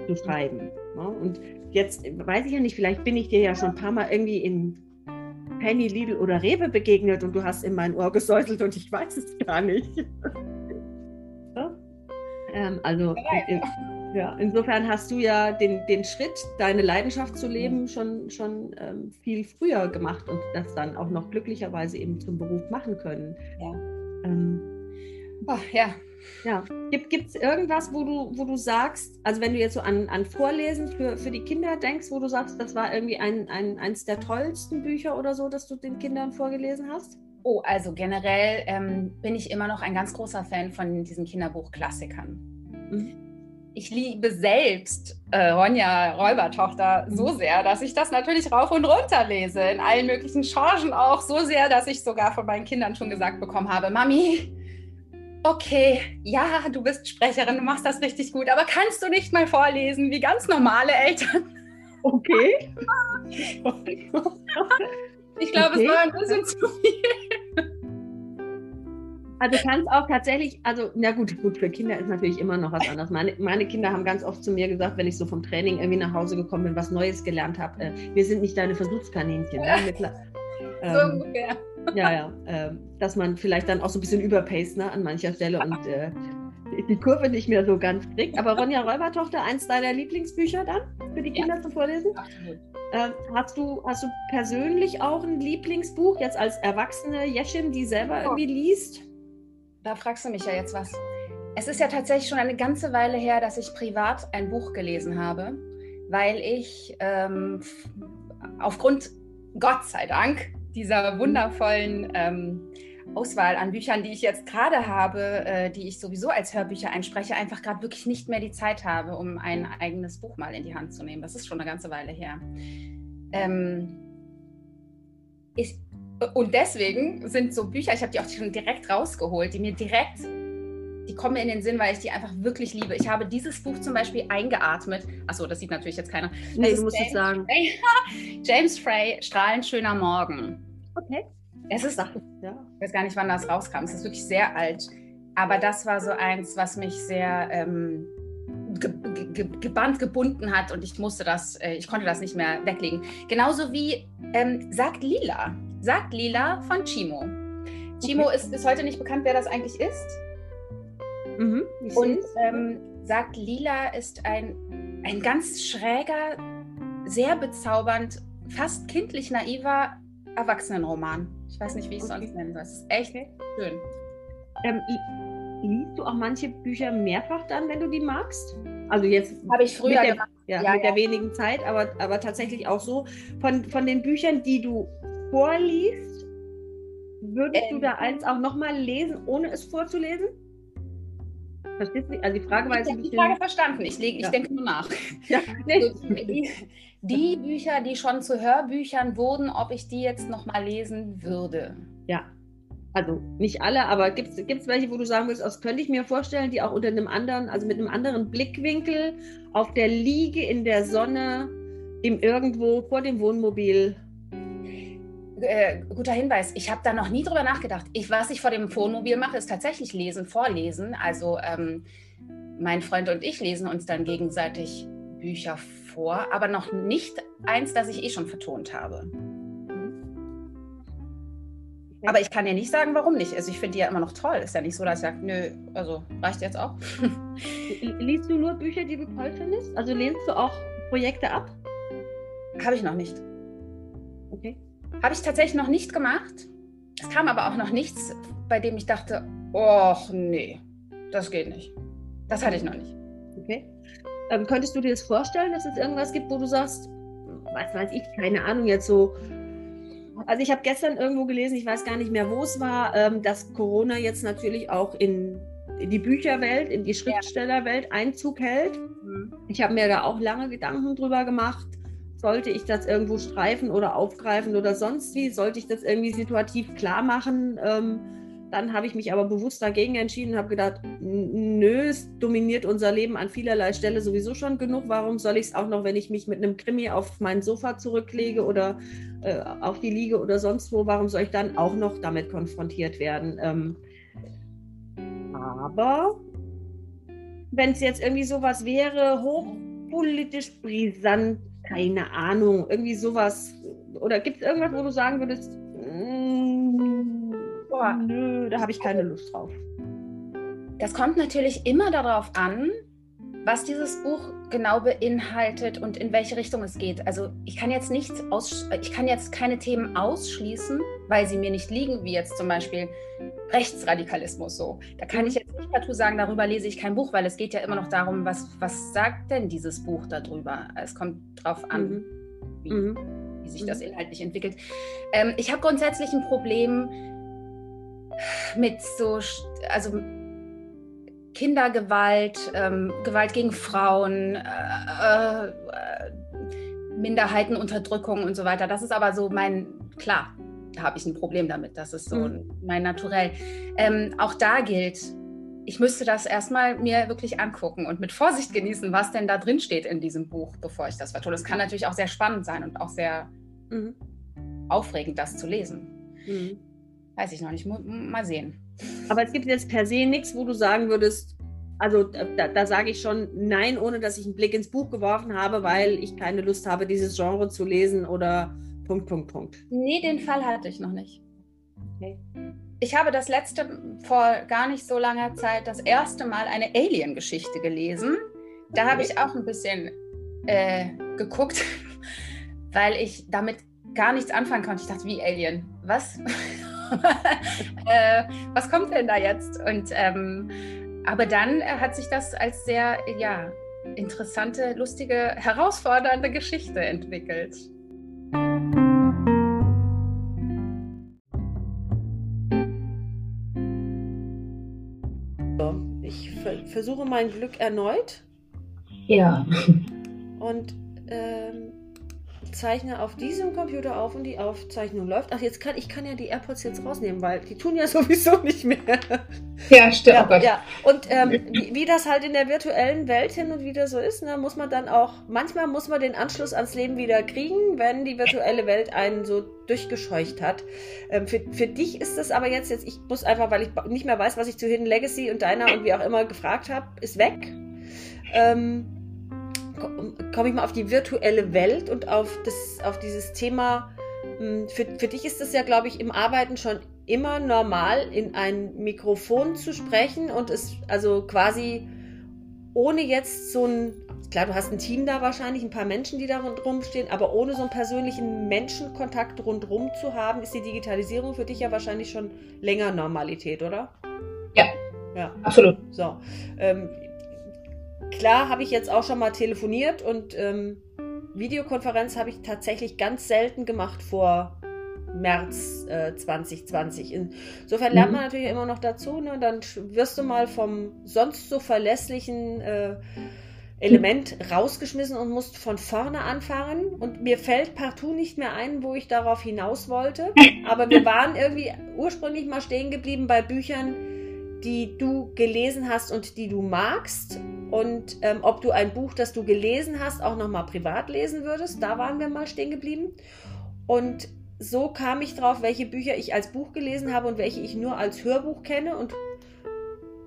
[SPEAKER 1] zu schreiben. Ne? Und jetzt weiß ich ja nicht, vielleicht bin ich dir ja schon ein paar Mal irgendwie in Penny, Lidl oder Rewe begegnet und du hast in mein Ohr gesäuselt und ich weiß es gar nicht. [LAUGHS] Ähm, also in, ja, insofern hast du ja den, den Schritt, deine Leidenschaft zu leben, schon, schon ähm, viel früher gemacht und das dann auch noch glücklicherweise eben zum Beruf machen können.
[SPEAKER 2] Ja. Ähm, oh, ja.
[SPEAKER 1] Ja. Gibt es irgendwas, wo du, wo du sagst, also wenn du jetzt so an, an Vorlesen für, für die Kinder denkst, wo du sagst, das war irgendwie ein, ein, eins der tollsten Bücher oder so, dass du den Kindern vorgelesen hast?
[SPEAKER 2] Oh, also generell ähm, bin ich immer noch ein ganz großer Fan von diesen Kinderbuchklassikern. Mhm. Ich liebe selbst äh, Ronja Räubertochter so mhm. sehr, dass ich das natürlich rauf und runter lese, in allen möglichen Chargen auch, so sehr, dass ich sogar von meinen Kindern schon gesagt bekommen habe, Mami, okay, ja, du bist Sprecherin, du machst das richtig gut, aber kannst du nicht mal vorlesen wie ganz normale Eltern?
[SPEAKER 1] Okay. [LAUGHS] [LAUGHS]
[SPEAKER 2] Ich glaube, okay. es war ein bisschen zu viel.
[SPEAKER 1] Also du kannst auch tatsächlich, also na gut, gut, für Kinder ist natürlich immer noch was anderes. Meine, meine Kinder haben ganz oft zu mir gesagt, wenn ich so vom Training irgendwie nach Hause gekommen bin, was Neues gelernt habe, äh, wir sind nicht deine Versuchskaninchen. Ne? Mit, [LAUGHS] ähm, so ungefähr. Ja, ja. Äh, dass man vielleicht dann auch so ein bisschen überpaced ne, an mancher Stelle und äh, die Kurve nicht mehr so ganz kriegt. Aber Ronja Räubertochter, eins deiner Lieblingsbücher dann für die Kinder ja. zu vorlesen? Absolut. Ähm, hast, du, hast du persönlich auch ein Lieblingsbuch, jetzt als erwachsene Jeschim, die selber irgendwie liest?
[SPEAKER 2] Da fragst du mich ja jetzt was. Es ist ja tatsächlich schon eine ganze Weile her, dass ich privat ein Buch gelesen habe, weil ich ähm, aufgrund, Gott sei Dank, dieser wundervollen ähm, Auswahl an Büchern, die ich jetzt gerade habe, äh, die ich sowieso als Hörbücher einspreche, einfach gerade wirklich nicht mehr die Zeit habe, um ein eigenes Buch mal in die Hand zu nehmen. Das ist schon eine ganze Weile her. Ähm, ich, und deswegen sind so Bücher, ich habe die auch schon direkt rausgeholt, die mir direkt, die kommen mir in den Sinn, weil ich die einfach wirklich liebe. Ich habe dieses Buch zum Beispiel eingeatmet. Achso, das sieht natürlich jetzt keiner.
[SPEAKER 1] Nee, du musst es sagen.
[SPEAKER 2] Frey, [LAUGHS] James Frey, Strahlend schöner Morgen.
[SPEAKER 1] Okay.
[SPEAKER 2] Es ist, ja. ich weiß gar nicht, wann das rauskam. Es ist wirklich sehr alt. Aber das war so eins, was mich sehr ähm, ge ge gebannt, gebunden hat und ich musste das, äh, ich konnte das nicht mehr weglegen. Genauso wie ähm, Sagt Lila. Sagt Lila von Chimo. Chimo okay. ist bis heute nicht bekannt, wer das eigentlich ist. Mhm, und ähm, Sagt Lila ist ein, ein ganz schräger, sehr bezaubernd, fast kindlich naiver Erwachsenenroman. Ich weiß nicht, wie ich es okay. sonst nennen soll. Es ist echt okay. schön.
[SPEAKER 1] Ähm, liest du auch manche Bücher mehrfach dann, wenn du die magst? Also jetzt
[SPEAKER 2] habe ich früher
[SPEAKER 1] mit, der, ja, ja, mit ja. der wenigen Zeit, aber, aber tatsächlich auch so von, von den Büchern, die du vorliest, würdest ähm, du da eins auch nochmal lesen, ohne es vorzulesen?
[SPEAKER 2] Verstehst du? Also die Frage war jetzt Ich habe die Frage verstanden. Ich, leg, ich denke nur nach. [LAUGHS] Ja. [LAUGHS] Die, die Bücher, die schon zu Hörbüchern wurden, ob ich die jetzt nochmal lesen würde.
[SPEAKER 1] Ja. Also nicht alle, aber gibt es welche, wo du sagen würdest, das könnte ich mir vorstellen, die auch unter einem anderen, also mit einem anderen Blickwinkel auf der Liege in der Sonne im irgendwo vor dem Wohnmobil
[SPEAKER 2] äh, guter Hinweis. Ich habe da noch nie drüber nachgedacht. Ich, was ich vor dem Wohnmobil mache, ist tatsächlich lesen, vorlesen. Also ähm, mein Freund und ich lesen uns dann gegenseitig Bücher vor, aber noch nicht eins, das ich eh schon vertont habe. Aber ich kann dir nicht sagen, warum nicht. Also ich finde die ja immer noch toll. Ist ja nicht so, dass ich sage, nö, also reicht jetzt auch. [LAUGHS]
[SPEAKER 1] Liest du nur Bücher, die du toll findest? Also lehnst du auch Projekte ab?
[SPEAKER 2] Habe ich noch nicht. Okay. Habe ich tatsächlich noch nicht gemacht. Es kam aber auch noch nichts, bei dem ich dachte, och nee, das geht nicht. Das hatte ich noch nicht.
[SPEAKER 1] Okay. Ähm, könntest du dir das vorstellen, dass es irgendwas gibt, wo du sagst, was weiß ich, keine Ahnung, jetzt so. Also ich habe gestern irgendwo gelesen, ich weiß gar nicht mehr, wo es war, ähm, dass Corona jetzt natürlich auch in, in die Bücherwelt, in die Schriftstellerwelt Einzug hält. Mhm. Ich habe mir da auch lange Gedanken drüber gemacht. Sollte ich das irgendwo streifen oder aufgreifen oder sonst wie? Sollte ich das irgendwie situativ klar machen? Ähm, dann habe ich mich aber bewusst dagegen entschieden und habe gedacht, nö, es dominiert unser Leben an vielerlei Stelle sowieso schon genug. Warum soll ich es auch noch, wenn ich mich mit einem Krimi auf mein Sofa zurücklege oder äh, auf die Liege oder sonst wo, warum soll ich dann auch noch damit konfrontiert werden? Ähm, aber wenn es jetzt irgendwie sowas wäre, hochpolitisch brisant, keine Ahnung, irgendwie sowas, oder gibt es irgendwas, wo du sagen würdest, boah, nö, da habe ich keine Lust drauf.
[SPEAKER 2] Das kommt natürlich immer darauf an, was dieses Buch genau beinhaltet und in welche Richtung es geht. Also ich kann jetzt nicht aus, ich kann jetzt keine Themen ausschließen, weil sie mir nicht liegen, wie jetzt zum Beispiel Rechtsradikalismus so. Da kann mhm. ich jetzt nicht partout sagen, darüber lese ich kein Buch, weil es geht ja immer noch darum, was, was sagt denn dieses Buch darüber? Es kommt darauf an, mhm. Wie, mhm. wie, sich das mhm. inhaltlich entwickelt. Ähm, ich habe grundsätzlich ein Problem mit so, also Kindergewalt, ähm, Gewalt gegen Frauen, äh, äh, Minderheitenunterdrückung und so weiter. Das ist aber so mein, klar, da habe ich ein Problem damit. Das ist so mhm. mein Naturell. Ähm, auch da gilt, ich müsste das erstmal mir wirklich angucken und mit Vorsicht genießen, was denn da drin steht in diesem Buch, bevor ich das vertue. Das kann natürlich auch sehr spannend sein und auch sehr mhm. aufregend, das zu lesen. Mhm. Weiß ich noch nicht. Mal sehen.
[SPEAKER 1] Aber es gibt jetzt per se nichts, wo du sagen würdest, also da, da sage ich schon nein, ohne dass ich einen Blick ins Buch geworfen habe, weil ich keine Lust habe, dieses Genre zu lesen oder Punkt, Punkt, Punkt.
[SPEAKER 2] Nee, den Fall hatte ich noch nicht. Okay. Ich habe das letzte, vor gar nicht so langer Zeit, das erste Mal eine Alien-Geschichte gelesen. Da habe ich auch ein bisschen äh, geguckt, [LAUGHS] weil ich damit gar nichts anfangen konnte. Ich dachte, wie Alien? Was? [LAUGHS] [LAUGHS] äh, was kommt denn da jetzt? Und ähm, aber dann hat sich das als sehr ja, interessante, lustige, herausfordernde Geschichte entwickelt.
[SPEAKER 1] Ich versuche mein Glück erneut.
[SPEAKER 2] Ja.
[SPEAKER 1] Und ähm, zeichne auf diesem Computer auf und die Aufzeichnung läuft. Ach, jetzt kann ich kann ja die AirPods jetzt rausnehmen, weil die tun ja [LAUGHS] sowieso nicht mehr.
[SPEAKER 2] Ja, stimmt.
[SPEAKER 1] Ja, ja. Und ähm, wie, wie, das halt in der virtuellen Welt hin und wieder so ist, ne, muss man dann auch, manchmal muss man den Anschluss ans Leben wieder kriegen, wenn die virtuelle Welt einen so durchgescheucht hat. Ähm, für, für dich ist das aber jetzt, jetzt, ich muss einfach, weil ich nicht mehr weiß, was ich zu Hidden Legacy und deiner und wie auch immer gefragt habe, ist weg. Ähm, komme ich mal auf die virtuelle Welt und auf, das, auf dieses Thema. Hm, für, für dich ist es ja, glaube ich, im Arbeiten schon immer normal, in ein Mikrofon zu sprechen und es also quasi ohne jetzt so ein, klar, du hast ein Team da wahrscheinlich, ein paar Menschen, die da rundherum stehen, aber ohne so einen persönlichen Menschenkontakt rundherum zu haben, ist die Digitalisierung für dich ja wahrscheinlich schon länger Normalität, oder?
[SPEAKER 2] Ja. Ja, absolut.
[SPEAKER 1] So. Ähm, klar habe ich jetzt auch schon mal telefoniert und ähm, Videokonferenz habe ich tatsächlich ganz selten gemacht vor März äh, 2020. Insofern lernt man mhm. natürlich immer noch dazu. Ne? Dann wirst du mal vom sonst so verlässlichen äh, Element rausgeschmissen und musst von vorne anfangen. Und mir fällt partout nicht mehr ein, wo ich darauf hinaus wollte. [LAUGHS] Aber wir waren irgendwie ursprünglich mal stehen geblieben bei Büchern, die du gelesen hast und die du magst. Und ähm, ob du ein Buch, das du gelesen hast, auch nochmal privat lesen würdest. Da waren wir mal stehen geblieben. Und so kam ich drauf, welche Bücher ich als Buch gelesen habe und welche ich nur als Hörbuch kenne und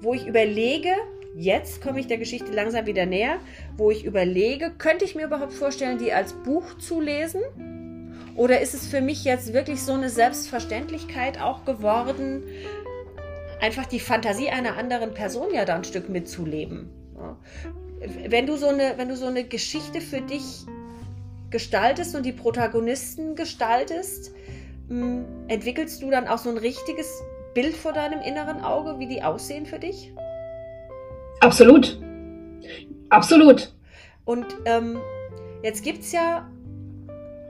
[SPEAKER 1] wo ich überlege, jetzt komme ich der Geschichte langsam wieder näher, wo ich überlege, könnte ich mir überhaupt vorstellen, die als Buch zu lesen? Oder ist es für mich jetzt wirklich so eine Selbstverständlichkeit auch geworden, einfach die Fantasie einer anderen Person ja da ein Stück mitzuleben? Wenn du so eine, wenn du so eine Geschichte für dich gestaltest und die Protagonisten gestaltest, hm, entwickelst du dann auch so ein richtiges Bild vor deinem inneren Auge, wie die aussehen für dich?
[SPEAKER 2] Absolut. Absolut.
[SPEAKER 1] Und ähm, jetzt gibt es ja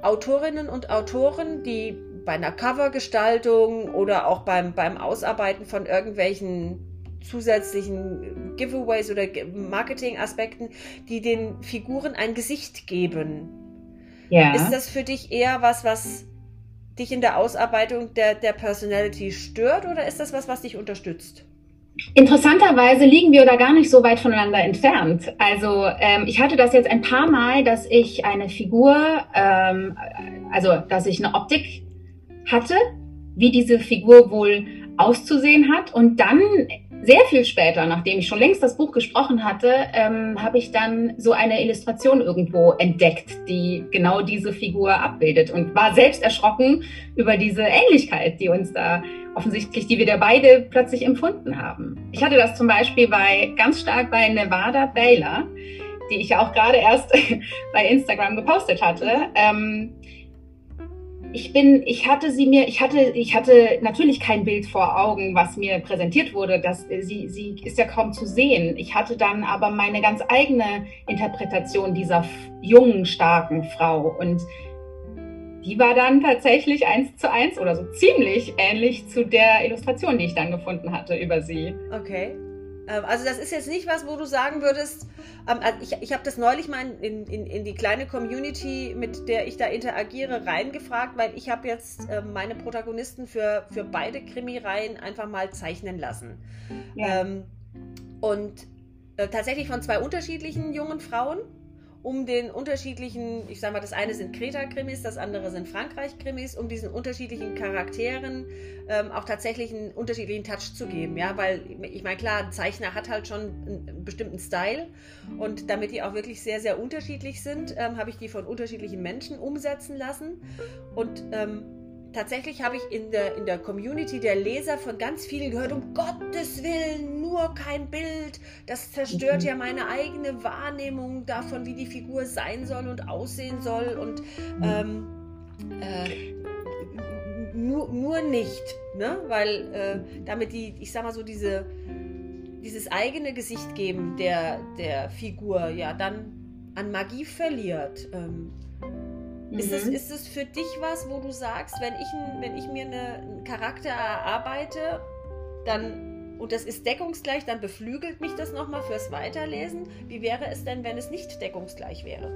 [SPEAKER 1] Autorinnen und Autoren, die bei einer Covergestaltung oder auch beim, beim Ausarbeiten von irgendwelchen zusätzlichen Giveaways oder Marketingaspekten, die den Figuren ein Gesicht geben. Ja. Ist das für dich eher was, was dich in der Ausarbeitung der, der Personality stört oder ist das was, was dich unterstützt?
[SPEAKER 2] Interessanterweise liegen wir da gar nicht so weit voneinander entfernt. Also ähm, ich hatte das jetzt ein paar Mal, dass ich eine Figur, ähm, also dass ich eine Optik hatte, wie diese Figur wohl auszusehen hat und dann sehr viel später, nachdem ich schon längst das Buch gesprochen hatte, ähm, habe ich dann so eine Illustration irgendwo entdeckt, die genau diese Figur abbildet und war selbst erschrocken über diese Ähnlichkeit, die uns da offensichtlich, die wir da beide plötzlich empfunden haben. Ich hatte das zum Beispiel bei ganz stark bei Nevada Baylor, die ich ja auch gerade erst [LAUGHS] bei Instagram gepostet hatte. Ähm, ich bin, ich hatte sie mir, ich hatte, ich hatte natürlich kein Bild vor Augen, was mir präsentiert wurde. dass sie, sie ist ja kaum zu sehen. Ich hatte dann aber meine ganz eigene Interpretation dieser jungen, starken Frau und die war dann tatsächlich eins zu eins oder so ziemlich ähnlich zu der Illustration, die ich dann gefunden hatte über sie.
[SPEAKER 1] Okay. Ähm, also das ist jetzt nicht was, wo du sagen würdest, ähm, also ich, ich habe das neulich mal in, in, in die kleine Community, mit der ich da interagiere, reingefragt, weil ich habe jetzt ähm, meine Protagonisten für, für beide Krimireihen einfach mal zeichnen lassen. Ja. und äh, tatsächlich von zwei unterschiedlichen jungen Frauen um den unterschiedlichen, ich sage mal, das eine sind Kreta-Krimis, das andere sind Frankreich-Krimis, um diesen unterschiedlichen Charakteren ähm, auch tatsächlich einen unterschiedlichen Touch zu geben. Ja, weil ich meine, klar, ein Zeichner hat halt schon einen bestimmten Style und damit die auch wirklich sehr, sehr unterschiedlich sind, ähm, habe ich die von unterschiedlichen Menschen umsetzen lassen und ähm, tatsächlich habe ich in der, in der Community der Leser von ganz vielen gehört, um Gottes Willen, nur kein Bild. Das zerstört mhm. ja meine eigene Wahrnehmung davon, wie die Figur sein soll und aussehen soll. Und mhm. ähm, äh, nur, nur nicht, ne? weil äh, damit die, ich sag mal so, diese, dieses eigene Gesicht geben der, der Figur ja dann an Magie verliert. Ähm, Mhm. Ist, es, ist es für dich was, wo du sagst, wenn ich, wenn ich mir eine, einen Charakter erarbeite, dann, und das ist deckungsgleich, dann beflügelt mich das nochmal fürs Weiterlesen? Wie wäre es denn, wenn es nicht deckungsgleich wäre?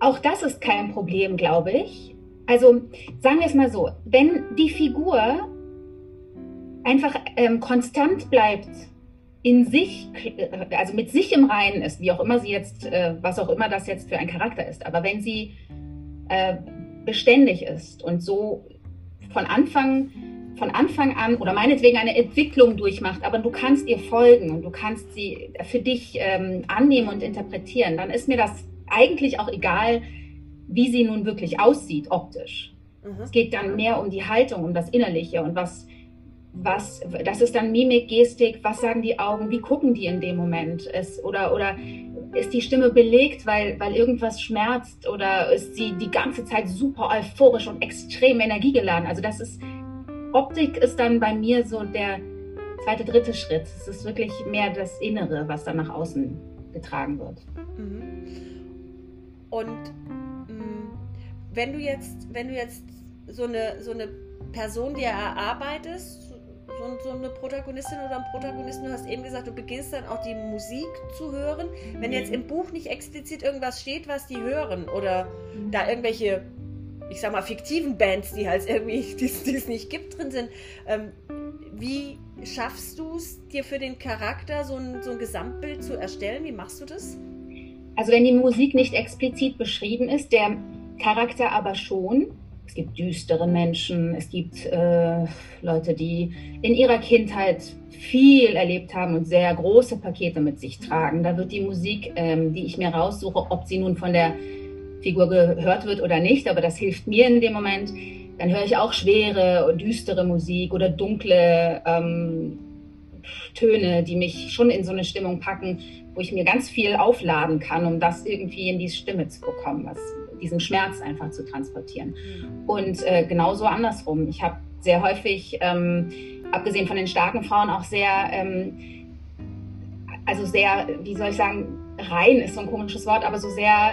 [SPEAKER 2] Auch das ist kein Problem, glaube ich. Also sagen wir es mal so, wenn die Figur einfach ähm, konstant bleibt in sich, äh, also mit sich im Reinen ist, wie auch immer sie jetzt, äh, was auch immer das jetzt für ein Charakter ist, aber wenn sie äh, beständig ist und so von Anfang, von Anfang an oder meinetwegen eine Entwicklung durchmacht, aber du kannst ihr folgen und du kannst sie für dich ähm, annehmen und interpretieren, dann ist mir das eigentlich auch egal, wie sie nun wirklich aussieht optisch. Mhm. Es geht dann mehr um die Haltung, um das Innerliche und was was, das ist dann Mimik, Gestik, was sagen die Augen, wie gucken die in dem Moment? Ist, oder, oder ist die Stimme belegt, weil, weil irgendwas schmerzt oder ist sie die ganze Zeit super euphorisch und extrem energiegeladen? Also das ist, Optik ist dann bei mir so der zweite, dritte Schritt. Es ist wirklich mehr das Innere, was dann nach außen getragen wird. Mhm.
[SPEAKER 1] Und mm, wenn du jetzt, wenn du jetzt so eine, so eine Person dir erarbeitest, so, so, eine Protagonistin oder einen Protagonisten? Du hast eben gesagt, du beginnst dann auch die Musik zu hören. Wenn jetzt mhm. im Buch nicht explizit irgendwas steht, was die hören oder mhm. da irgendwelche, ich sag mal, fiktiven Bands, die halt irgendwie, [LAUGHS] die, es nicht gibt, drin sind, ähm, wie schaffst du es, dir für den Charakter so ein, so ein Gesamtbild zu erstellen? Wie machst du das?
[SPEAKER 2] Also wenn die Musik nicht explizit beschrieben ist, der Charakter aber schon, es gibt düstere Menschen, es gibt äh, Leute, die in ihrer Kindheit viel erlebt haben und sehr große Pakete mit sich tragen. Da wird die Musik, ähm, die ich mir raussuche, ob sie nun von der Figur gehört wird oder nicht, aber das hilft mir in dem Moment. Dann höre ich auch schwere und düstere Musik oder dunkle ähm, Töne, die mich schon in so eine Stimmung packen, wo ich mir ganz viel aufladen kann, um das irgendwie in die Stimme zu bekommen, was diesen Schmerz einfach zu transportieren. Und äh, genauso andersrum. Ich habe sehr häufig, ähm, abgesehen von den starken Frauen, auch sehr, ähm, also sehr, wie soll ich sagen, rein ist so ein komisches Wort, aber so sehr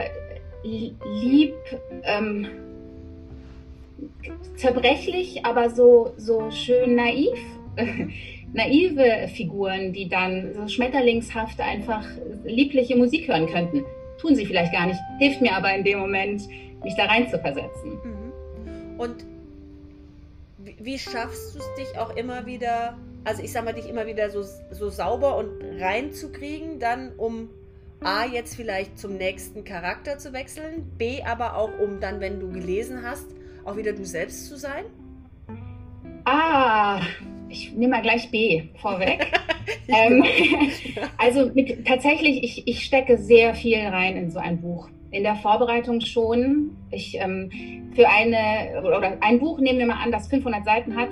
[SPEAKER 2] lieb, ähm, zerbrechlich, aber so, so schön naiv. [LAUGHS] naive Figuren, die dann so schmetterlingshaft einfach liebliche Musik hören könnten tun sie vielleicht gar nicht, hilft mir aber in dem Moment, mich da rein zu versetzen.
[SPEAKER 1] Mhm. Und wie schaffst du es dich auch immer wieder, also ich sag mal, dich immer wieder so, so sauber und reinzukriegen, dann um A, jetzt vielleicht zum nächsten Charakter zu wechseln, B, aber auch um dann, wenn du gelesen hast, auch wieder du selbst zu sein?
[SPEAKER 2] Ah, ich nehme mal gleich B vorweg. [LAUGHS] ähm, also mit, tatsächlich, ich, ich stecke sehr viel rein in so ein Buch. In der Vorbereitung schon. Ich ähm, für eine oder ein Buch nehmen wir mal an, das 500 Seiten hat,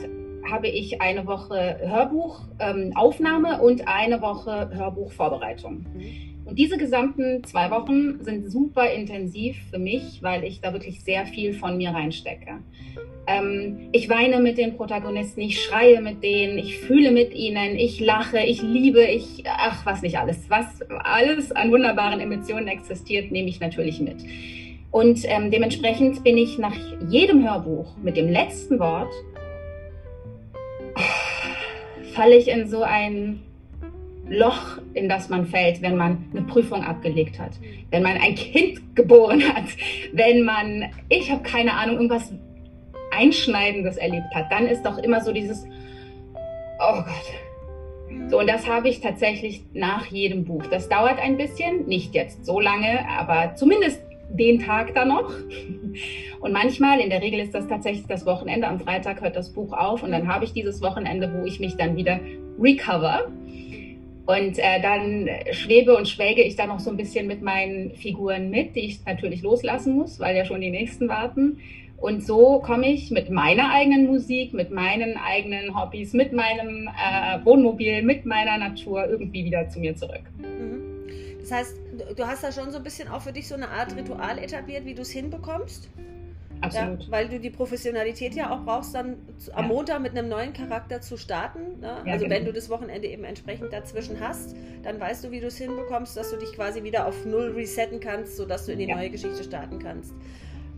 [SPEAKER 2] habe ich eine Woche Hörbuchaufnahme ähm, und eine Woche Hörbuchvorbereitung. Mhm. Und diese gesamten zwei Wochen sind super intensiv für mich, weil ich da wirklich sehr viel von mir reinstecke. Ähm, ich weine mit den Protagonisten, ich schreie mit denen, ich fühle mit ihnen, ich lache, ich liebe, ich, ach, was nicht alles. Was alles an wunderbaren Emotionen existiert, nehme ich natürlich mit. Und ähm, dementsprechend bin ich nach jedem Hörbuch mit dem letzten Wort, falle ich in so ein Loch, in das man fällt, wenn man eine Prüfung abgelegt hat, wenn man ein Kind geboren hat, wenn man, ich habe keine Ahnung, irgendwas Einschneidendes erlebt hat, dann ist doch immer so dieses, oh Gott. So, und das habe ich tatsächlich nach jedem Buch. Das dauert ein bisschen, nicht jetzt so lange, aber zumindest den Tag dann noch. Und manchmal, in der Regel ist das tatsächlich das Wochenende, am Freitag hört das Buch auf und dann habe ich dieses Wochenende, wo ich mich dann wieder recover und äh, dann schwebe und schwelge ich da noch so ein bisschen mit meinen Figuren mit, die ich natürlich loslassen muss, weil ja schon die nächsten warten. Und so komme ich mit meiner eigenen Musik, mit meinen eigenen Hobbys, mit meinem äh, Wohnmobil, mit meiner Natur irgendwie wieder zu mir zurück.
[SPEAKER 1] Mhm. Das heißt, du hast da schon so ein bisschen auch für dich so eine Art Ritual etabliert, wie du es hinbekommst?
[SPEAKER 2] Absolut.
[SPEAKER 1] Ja, weil du die Professionalität ja auch brauchst, dann am ja. Montag mit einem neuen Charakter zu starten. Ne? Ja, also genau. wenn du das Wochenende eben entsprechend dazwischen hast, dann weißt du, wie du es hinbekommst, dass du dich quasi wieder auf Null resetten kannst, sodass du in die neue Geschichte starten kannst.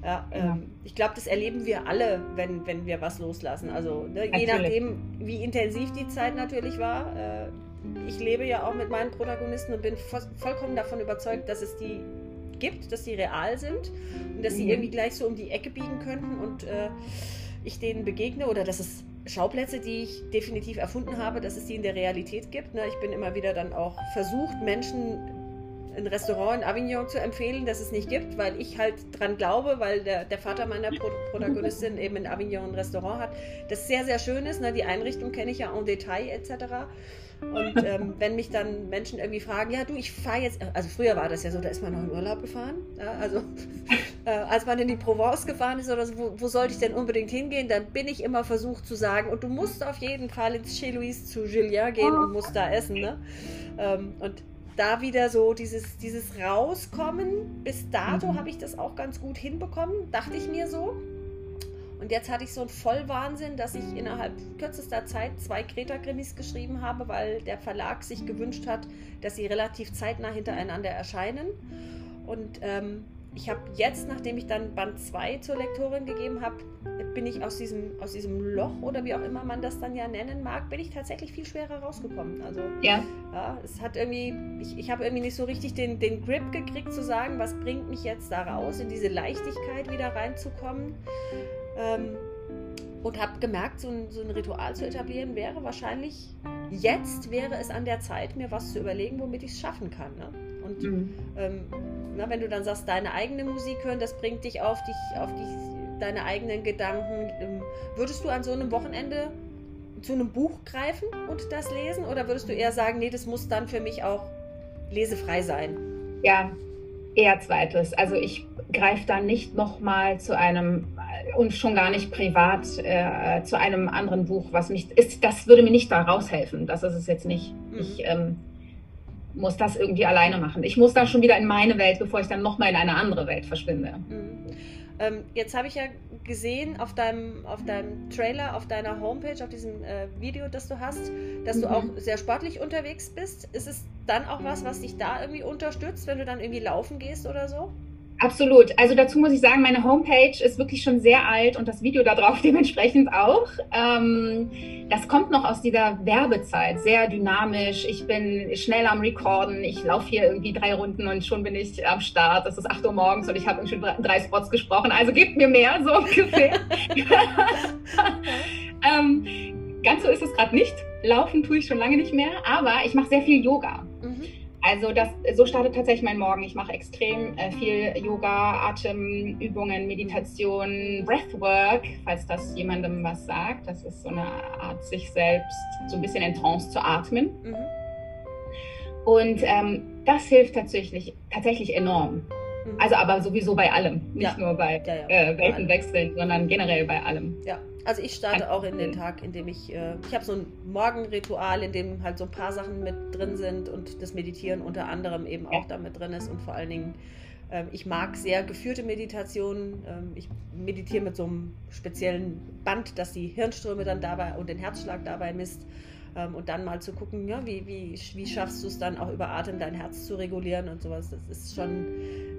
[SPEAKER 1] Ja, ähm, ich glaube, das erleben wir alle, wenn, wenn wir was loslassen. Also ne, je nachdem, wie intensiv die Zeit natürlich war. Äh, ich lebe ja auch mit meinen Protagonisten und bin vollkommen davon überzeugt, dass es die gibt, dass sie real sind und dass sie mhm. irgendwie gleich so um die Ecke biegen könnten und äh, ich denen begegne oder dass es Schauplätze, die ich definitiv erfunden habe, dass es die in der Realität gibt. Ne? Ich bin immer wieder dann auch versucht, Menschen ein Restaurant in Avignon zu empfehlen, das es nicht gibt, weil ich halt dran glaube, weil der, der Vater meiner Pro Protagonistin eben in Avignon ein Restaurant hat, das sehr, sehr schön ist. Ne? Die Einrichtung kenne ich ja en Detail etc. Und ähm, wenn mich dann Menschen irgendwie fragen, ja du, ich fahre jetzt, also früher war das ja so, da ist man noch in Urlaub gefahren. Ja, also [LAUGHS] äh, als man in die Provence gefahren ist oder so, wo, wo, sollte ich denn unbedingt hingehen, dann bin ich immer versucht zu sagen, und du musst auf jeden Fall ins Chez Louise zu Julien gehen und musst da essen. Ne? Ähm, und da wieder so dieses, dieses Rauskommen, bis dato mhm. habe ich das auch ganz gut hinbekommen, dachte ich mir so. Und jetzt hatte ich so einen Vollwahnsinn, dass ich innerhalb kürzester Zeit zwei Kreta-Krimis geschrieben habe, weil der Verlag sich gewünscht hat, dass sie relativ zeitnah hintereinander erscheinen. Und ähm, ich habe jetzt, nachdem ich dann Band 2 zur Lektorin gegeben habe, bin ich aus diesem, aus diesem Loch oder wie auch immer man das dann ja nennen mag, bin ich tatsächlich viel schwerer rausgekommen. Also ja, ja es hat irgendwie, ich, ich habe irgendwie nicht so richtig den, den Grip gekriegt zu sagen, was bringt mich jetzt da raus, in diese Leichtigkeit wieder reinzukommen. Ähm, und habe gemerkt, so ein, so ein Ritual zu etablieren wäre wahrscheinlich, jetzt wäre es an der Zeit, mir was zu überlegen, womit ich es schaffen kann. Ne? Und mhm. ähm, na, wenn du dann sagst, deine eigene Musik hören, das bringt dich auf dich, auf dich, deine eigenen Gedanken. Ähm, würdest du an so einem Wochenende zu einem Buch greifen und das lesen? Oder würdest du eher sagen, nee, das muss dann für mich auch lesefrei sein?
[SPEAKER 2] Ja, eher zweites. Also ich greife dann nicht nochmal zu einem und schon gar nicht privat äh, zu einem anderen Buch, was nicht ist. Das würde mir nicht da raushelfen. Das ist es jetzt nicht. Mhm. Ich ähm, muss das irgendwie alleine machen. Ich muss da schon wieder in meine Welt, bevor ich dann nochmal in eine andere Welt verschwinde. Mhm.
[SPEAKER 1] Ähm, jetzt habe ich ja gesehen auf deinem, auf deinem Trailer, auf deiner Homepage, auf diesem äh, Video, das du hast, dass mhm. du auch sehr sportlich unterwegs bist. Ist es dann auch was, was dich da irgendwie unterstützt, wenn du dann irgendwie laufen gehst oder so?
[SPEAKER 2] Absolut. Also dazu muss ich sagen, meine Homepage ist wirklich schon sehr alt und das Video darauf [LAUGHS] dementsprechend auch. Ähm, das kommt noch aus dieser Werbezeit, sehr dynamisch. Ich bin schnell am Recorden. Ich laufe hier irgendwie drei Runden und schon bin ich am Start. Es ist 8 Uhr morgens und ich habe schon drei Spots gesprochen. Also gebt mir mehr, so [LAUGHS] ungefähr. [LAUGHS] ähm, ganz so ist es gerade nicht. Laufen tue ich schon lange nicht mehr, aber ich mache sehr viel Yoga. Mhm. Also das, so startet tatsächlich mein Morgen. Ich mache extrem äh, viel Yoga, Atemübungen, Meditation, Breathwork, falls das jemandem was sagt. Das ist so eine Art, sich selbst so ein bisschen in Trance zu atmen. Mhm. Und ähm, das hilft tatsächlich, tatsächlich enorm. Mhm. Also aber sowieso bei allem, nicht ja. nur bei ja, ja. Äh, Weltenwechseln, sondern generell bei allem.
[SPEAKER 1] Ja, also ich starte auch in den Tag, in dem ich, äh, ich habe so ein Morgenritual, in dem halt so ein paar Sachen mit drin sind und das Meditieren unter anderem eben auch damit drin ist und vor allen Dingen, äh, ich mag sehr geführte Meditationen. Ähm, ich meditiere mit so einem speziellen Band, das die Hirnströme dann dabei und den Herzschlag dabei misst. Ähm, und dann mal zu gucken, ja, wie, wie, wie schaffst du es dann auch über Atem dein Herz zu regulieren und sowas. Das ist schon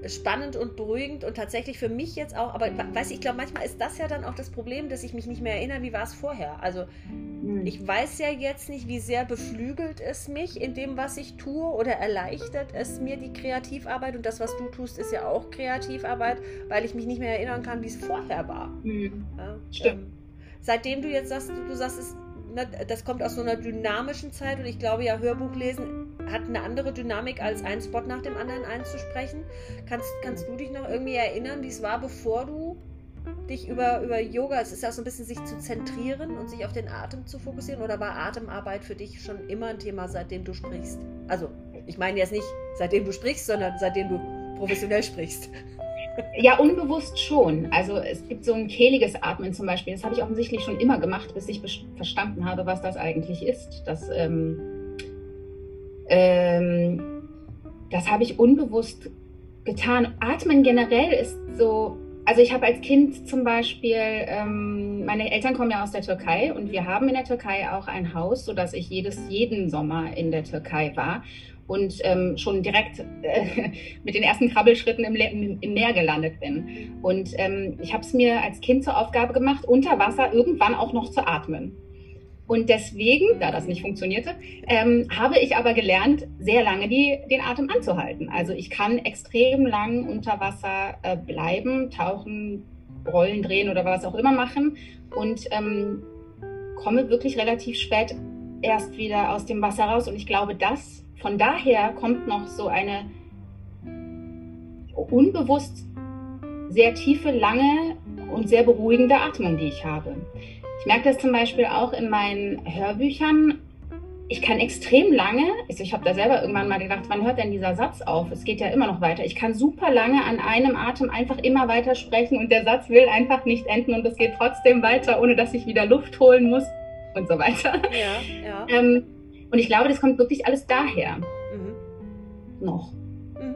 [SPEAKER 1] spannend und beruhigend und tatsächlich für mich jetzt auch, aber weiß ich glaube, manchmal ist das ja dann auch das Problem, dass ich mich nicht mehr erinnere, wie war es vorher. Also hm. ich weiß ja jetzt nicht, wie sehr beflügelt es mich in dem, was ich tue oder erleichtert es mir die Kreativarbeit und das, was du tust, ist ja auch Kreativarbeit, weil ich mich nicht mehr erinnern kann, wie es vorher war. Mhm. Ja, Stimmt. Ähm, seitdem du jetzt sagst, du, du sagst, es Ne, das kommt aus so einer dynamischen Zeit und ich glaube ja, Hörbuchlesen hat eine andere Dynamik, als einen Spot nach dem anderen einzusprechen. Kannst, kannst du dich noch irgendwie erinnern, wie es war, bevor du dich über, über Yoga, es ist ja so ein bisschen sich zu zentrieren und sich auf den Atem zu fokussieren oder war Atemarbeit für dich schon immer ein Thema, seitdem du sprichst? Also, ich meine jetzt nicht seitdem du sprichst, sondern seitdem du professionell sprichst.
[SPEAKER 2] Ja, unbewusst schon. Also es gibt so ein kehliges Atmen zum Beispiel. Das habe ich offensichtlich schon immer gemacht, bis ich verstanden habe, was das eigentlich ist. Das, ähm, ähm, das habe ich unbewusst getan. Atmen generell ist so. Also ich habe als Kind zum Beispiel, ähm, meine Eltern kommen ja aus der Türkei und wir haben in der Türkei auch ein Haus, sodass ich jedes, jeden Sommer in der Türkei war und ähm, schon direkt äh, [LAUGHS] mit den ersten Krabbelschritten im, im, im Meer gelandet bin. Und ähm, ich habe es mir als Kind zur Aufgabe gemacht, unter Wasser irgendwann auch noch zu atmen. Und deswegen, da das nicht funktionierte, ähm, habe ich aber gelernt, sehr lange die, den Atem anzuhalten. Also ich kann extrem lang unter Wasser äh, bleiben, tauchen, rollen, drehen oder was auch immer machen und ähm, komme wirklich relativ spät erst wieder aus dem Wasser raus. Und ich glaube, das von daher kommt noch so eine unbewusst sehr tiefe, lange und sehr beruhigende Atmung, die ich habe. Ich merke das zum Beispiel auch in meinen Hörbüchern. Ich kann extrem lange, also ich habe da selber irgendwann mal gedacht, wann hört denn dieser Satz auf? Es geht ja immer noch weiter. Ich kann super lange an einem Atem einfach immer weiter sprechen und der Satz will einfach nicht enden und es geht trotzdem weiter, ohne dass ich wieder Luft holen muss und so weiter. Ja, ja. Ähm, und ich glaube, das kommt wirklich alles daher. Mhm. Noch.
[SPEAKER 1] Mhm.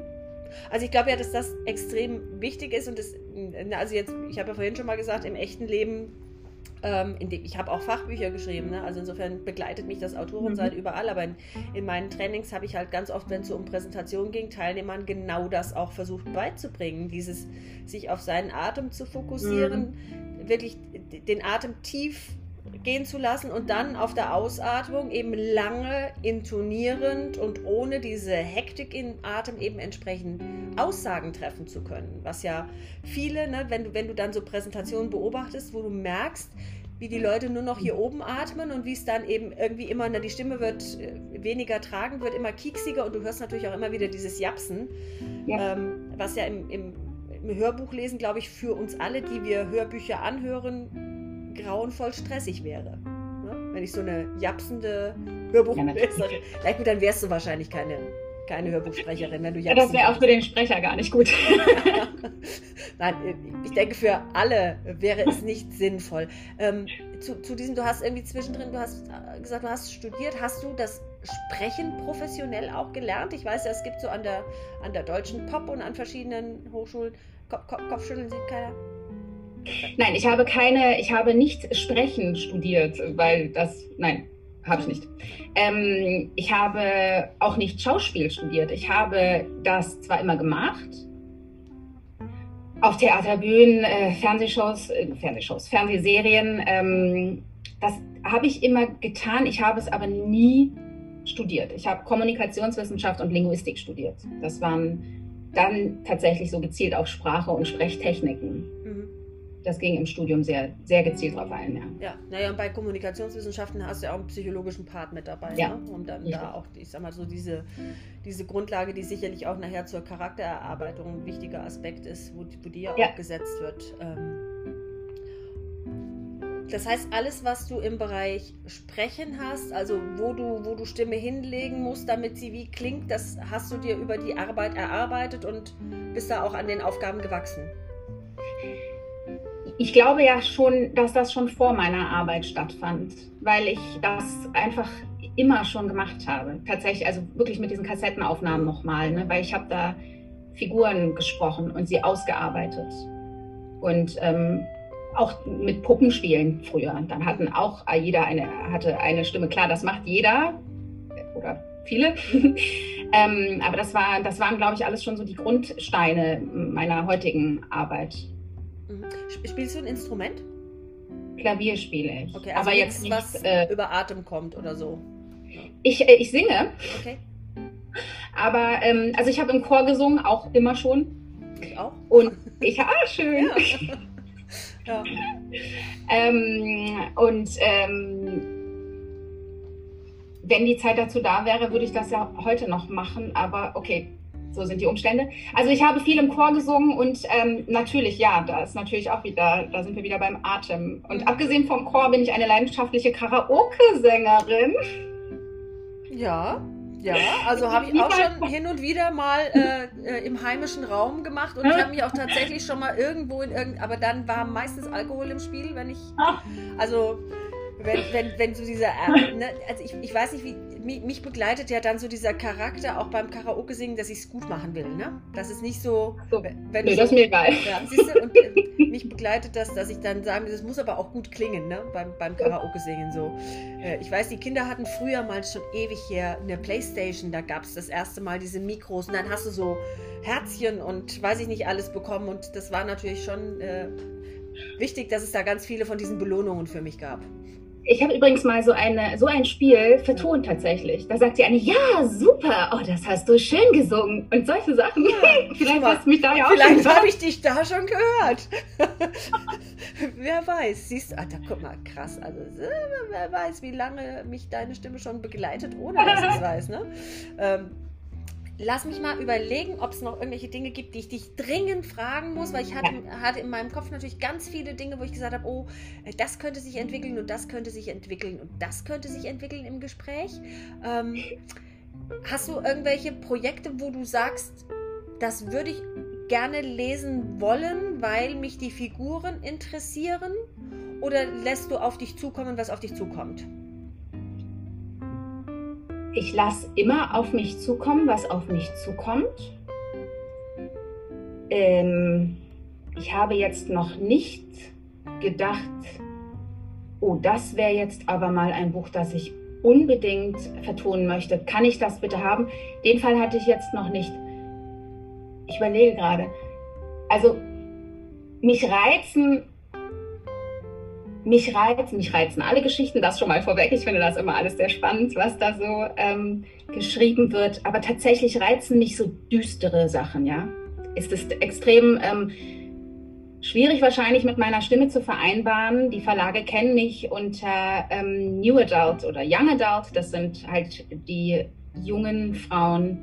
[SPEAKER 1] Also ich glaube ja, dass das extrem wichtig ist und das, also jetzt, ich habe ja vorhin schon mal gesagt, im echten Leben Ähm, dem, ich habe auch Fachbücher geschrieben, ne? also insofern begleitet mich das Autorensein mhm. überall, aber in, in meinen Trainings habe ich halt ganz oft, wenn es so um Präsentationen ging, Teilnehmern genau das auch versucht beizubringen, dieses sich auf seinen Atem zu fokussieren, mhm. wirklich den Atem tief gehen zu lassen und dann auf der Ausatmung eben lange intonierend und ohne diese Hektik im Atem eben entsprechend Aussagen treffen zu können. Was ja viele, ne, wenn, du, wenn du dann so Präsentationen beobachtest, wo du merkst, wie die Leute nur noch hier oben atmen und wie es dann eben irgendwie immer, ne, die Stimme wird äh, weniger tragend, wird immer kieksiger und du hörst natürlich auch immer wieder dieses Japsen, ja. ähm, was ja im, im, im Hörbuchlesen, glaube ich, für uns alle, die wir Hörbücher anhören, grauenvoll stressig wäre. Ne? Wenn ich so eine japsende Hörbuchleserin. Ja, gut, dann wärst du wahrscheinlich keine, keine Hörbuchsprecherin, wenn du
[SPEAKER 2] japsen Ja, das wäre auch für den Sprecher gar nicht gut. [LAUGHS]
[SPEAKER 1] Nein, ich denke, für alle wäre es nicht sinnvoll. Ähm, zu, zu diesem, du hast irgendwie zwischendrin, du hast äh, gesagt, du hast studiert. Hast du das Sprechen professionell auch gelernt? Ich weiß ja, es gibt so an der, an der deutschen Pop und an verschiedenen Hochschulen, Kopf, Kopf, Kopfschütteln sieht keiner.
[SPEAKER 2] Nein, ich habe keine, ich habe nicht Sprechen studiert, weil das, nein, habe ich nicht. Ähm, ich habe auch nicht Schauspiel studiert. Ich habe das zwar immer gemacht, auf Theaterbühnen, äh, Fernsehshows, äh, Fernsehshows, Fernsehserien. Ähm, das habe ich immer getan. Ich habe es aber nie studiert. Ich habe Kommunikationswissenschaft und Linguistik studiert. Das waren dann tatsächlich so gezielt auf Sprache und Sprechtechniken das ging im Studium sehr, sehr gezielt drauf ein. Ja,
[SPEAKER 1] ja naja, und bei Kommunikationswissenschaften hast du ja auch einen psychologischen Part mit dabei, ja. ne? um dann Richtig. da auch, ich sag mal so, diese, diese Grundlage, die sicherlich auch nachher zur Charaktererarbeitung ein wichtiger Aspekt ist, wo, wo die ja, ja. auch gesetzt wird. Ähm, das heißt, alles, was du im Bereich Sprechen hast, also wo du, wo du Stimme hinlegen musst, damit sie wie klingt, das hast du dir über die Arbeit erarbeitet und bist da auch an den Aufgaben gewachsen
[SPEAKER 2] ich glaube ja schon, dass das schon vor meiner Arbeit stattfand, weil ich das einfach immer schon gemacht habe. Tatsächlich, also wirklich mit diesen Kassettenaufnahmen nochmal, ne? weil ich habe da Figuren gesprochen und sie ausgearbeitet. Und ähm, auch mit Puppenspielen früher. Dann hatten auch jeder eine, hatte eine Stimme. Klar, das macht jeder oder viele. [LAUGHS] ähm, aber das, war, das waren, glaube ich, alles schon so die Grundsteine meiner heutigen Arbeit.
[SPEAKER 1] Mhm. Spielst du ein Instrument?
[SPEAKER 2] Klavier spiele ich.
[SPEAKER 1] Okay, also aber jetzt nicht, was äh, über Atem kommt oder so.
[SPEAKER 2] Ich, äh, ich singe. Okay. Aber ähm, also ich habe im Chor gesungen, auch immer schon.
[SPEAKER 1] Ich auch.
[SPEAKER 2] Und ich, ah, schön. Ja. [LAUGHS] ja. ähm, und ähm, wenn die Zeit dazu da wäre, würde ich das ja heute noch machen. Aber okay, so sind die Umstände. Also ich habe viel im Chor gesungen und ähm, natürlich, ja, da ist natürlich auch wieder, da sind wir wieder beim Atem. Und mhm. abgesehen vom Chor bin ich eine leidenschaftliche Karaoke-Sängerin.
[SPEAKER 1] Ja, ja, also [LAUGHS] habe ich auch schon hin und wieder mal äh, äh, im heimischen Raum gemacht und ich habe mich auch tatsächlich schon mal irgendwo in irgend, aber dann war meistens Alkohol im Spiel, wenn ich, ah. also wenn, wenn, wenn so dieser, äh, ne, also ich, ich weiß nicht, wie, mich, mich, begleitet ja dann so dieser Charakter auch beim Karaoke singen, dass ich es gut machen will, ne? Das ist nicht so,
[SPEAKER 2] so wenn nee, das ist mir egal.
[SPEAKER 1] Ja, siehst du, und äh, mich begleitet das, dass ich dann sage, das muss aber auch gut klingen, ne? Beim, beim Karaoke singen so. Äh, ich weiß, die Kinder hatten früher mal schon ewig hier eine Playstation, da gab es das erste Mal diese Mikros und dann hast du so Herzchen und weiß ich nicht alles bekommen und das war natürlich schon äh, wichtig, dass es da ganz viele von diesen Belohnungen für mich gab.
[SPEAKER 2] Ich habe übrigens mal so, eine, so ein Spiel vertont tatsächlich. Da sagt die eine, ja, super, oh, das hast du schön gesungen. Und solche Sachen. Ja, [LAUGHS] vielleicht hast du mich da ja auch
[SPEAKER 1] Vielleicht habe ich dich da schon gehört. [LAUGHS] wer weiß. Siehst du, Alter, guck mal, krass. Also, wer weiß, wie lange mich deine Stimme schon begleitet, ohne dass ich es [LAUGHS] weiß. Ne? Ähm, lass mich mal überlegen, ob es noch irgendwelche Dinge gibt, die ich dich dringend fragen muss, weil ich hatte, hatte in meinem Kopf natürlich ganz viele Dinge, wo ich gesagt habe, oh, äh, das könnte sich entwickeln und das könnte sich entwickeln und das könnte sich entwickeln im Gespräch. Ähm, hast du irgendwelche Projekte, wo du sagst, das würde ich gerne lesen wollen, weil mich die Figuren interessieren? Oder lässt du auf dich zukommen, was auf dich zukommt?
[SPEAKER 2] Ich lasse immer auf mich zukommen, was auf mich zukommt. Ähm, ich habe jetzt noch nicht gedacht, oh, das wäre jetzt aber mal ein Buch, das ich unbedingt vertonen möchte. Kann ich das bitte haben? Den Fall hatte ich jetzt noch nicht. Ich überlege gerade. Also mich reizen, mich reizen, mich reizen alle Geschichten, das schon mal vorweg. Ich finde das immer alles sehr spannend, was da so ähm, geschrieben wird. Aber tatsächlich reizen mich so düstere Sachen, ja. Es ist extrem ähm, schwierig wahrscheinlich mit meiner Stimme zu vereinbaren. Die Verlage kennen mich unter ähm, New Adult oder Young Adult. Das sind halt die jungen Frauen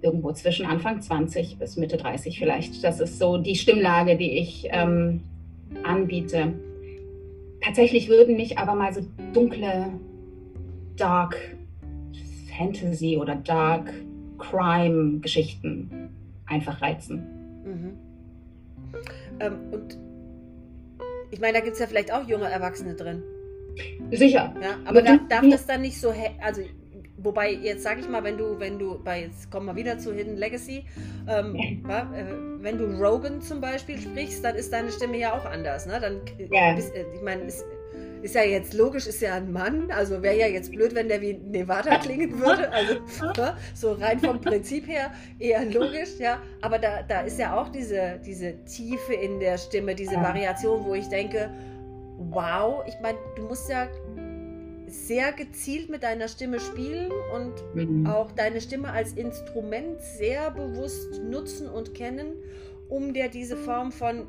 [SPEAKER 2] irgendwo zwischen Anfang 20 bis Mitte 30 vielleicht. Das ist so die Stimmlage, die ich ähm, anbiete. Tatsächlich würden mich aber mal so dunkle, dark Fantasy oder dark Crime Geschichten einfach reizen. Mhm.
[SPEAKER 1] Ähm, und ich meine, da gibt es ja vielleicht auch junge Erwachsene drin.
[SPEAKER 2] Sicher.
[SPEAKER 1] Ja, aber da, darf das dann nicht so, also wobei jetzt sage ich mal, wenn du, wenn du, bei jetzt kommen wir wieder zu Hidden Legacy, ähm, ja. äh, wenn du Rogan zum Beispiel sprichst, dann ist deine Stimme ja auch anders. Ne? Dann, ja. Bist, äh, ich meine, ist ja jetzt logisch, ist ja ein Mann, also wäre ja jetzt blöd, wenn der wie Nevada [LAUGHS] klingen würde, also ne, so rein vom Prinzip her eher logisch, ja, aber da, da ist ja auch diese, diese Tiefe in der Stimme, diese Variation, wo ich denke, wow, ich meine, du musst ja sehr gezielt mit deiner Stimme spielen und mhm. auch deine Stimme als Instrument sehr bewusst nutzen und kennen, um dir diese Form von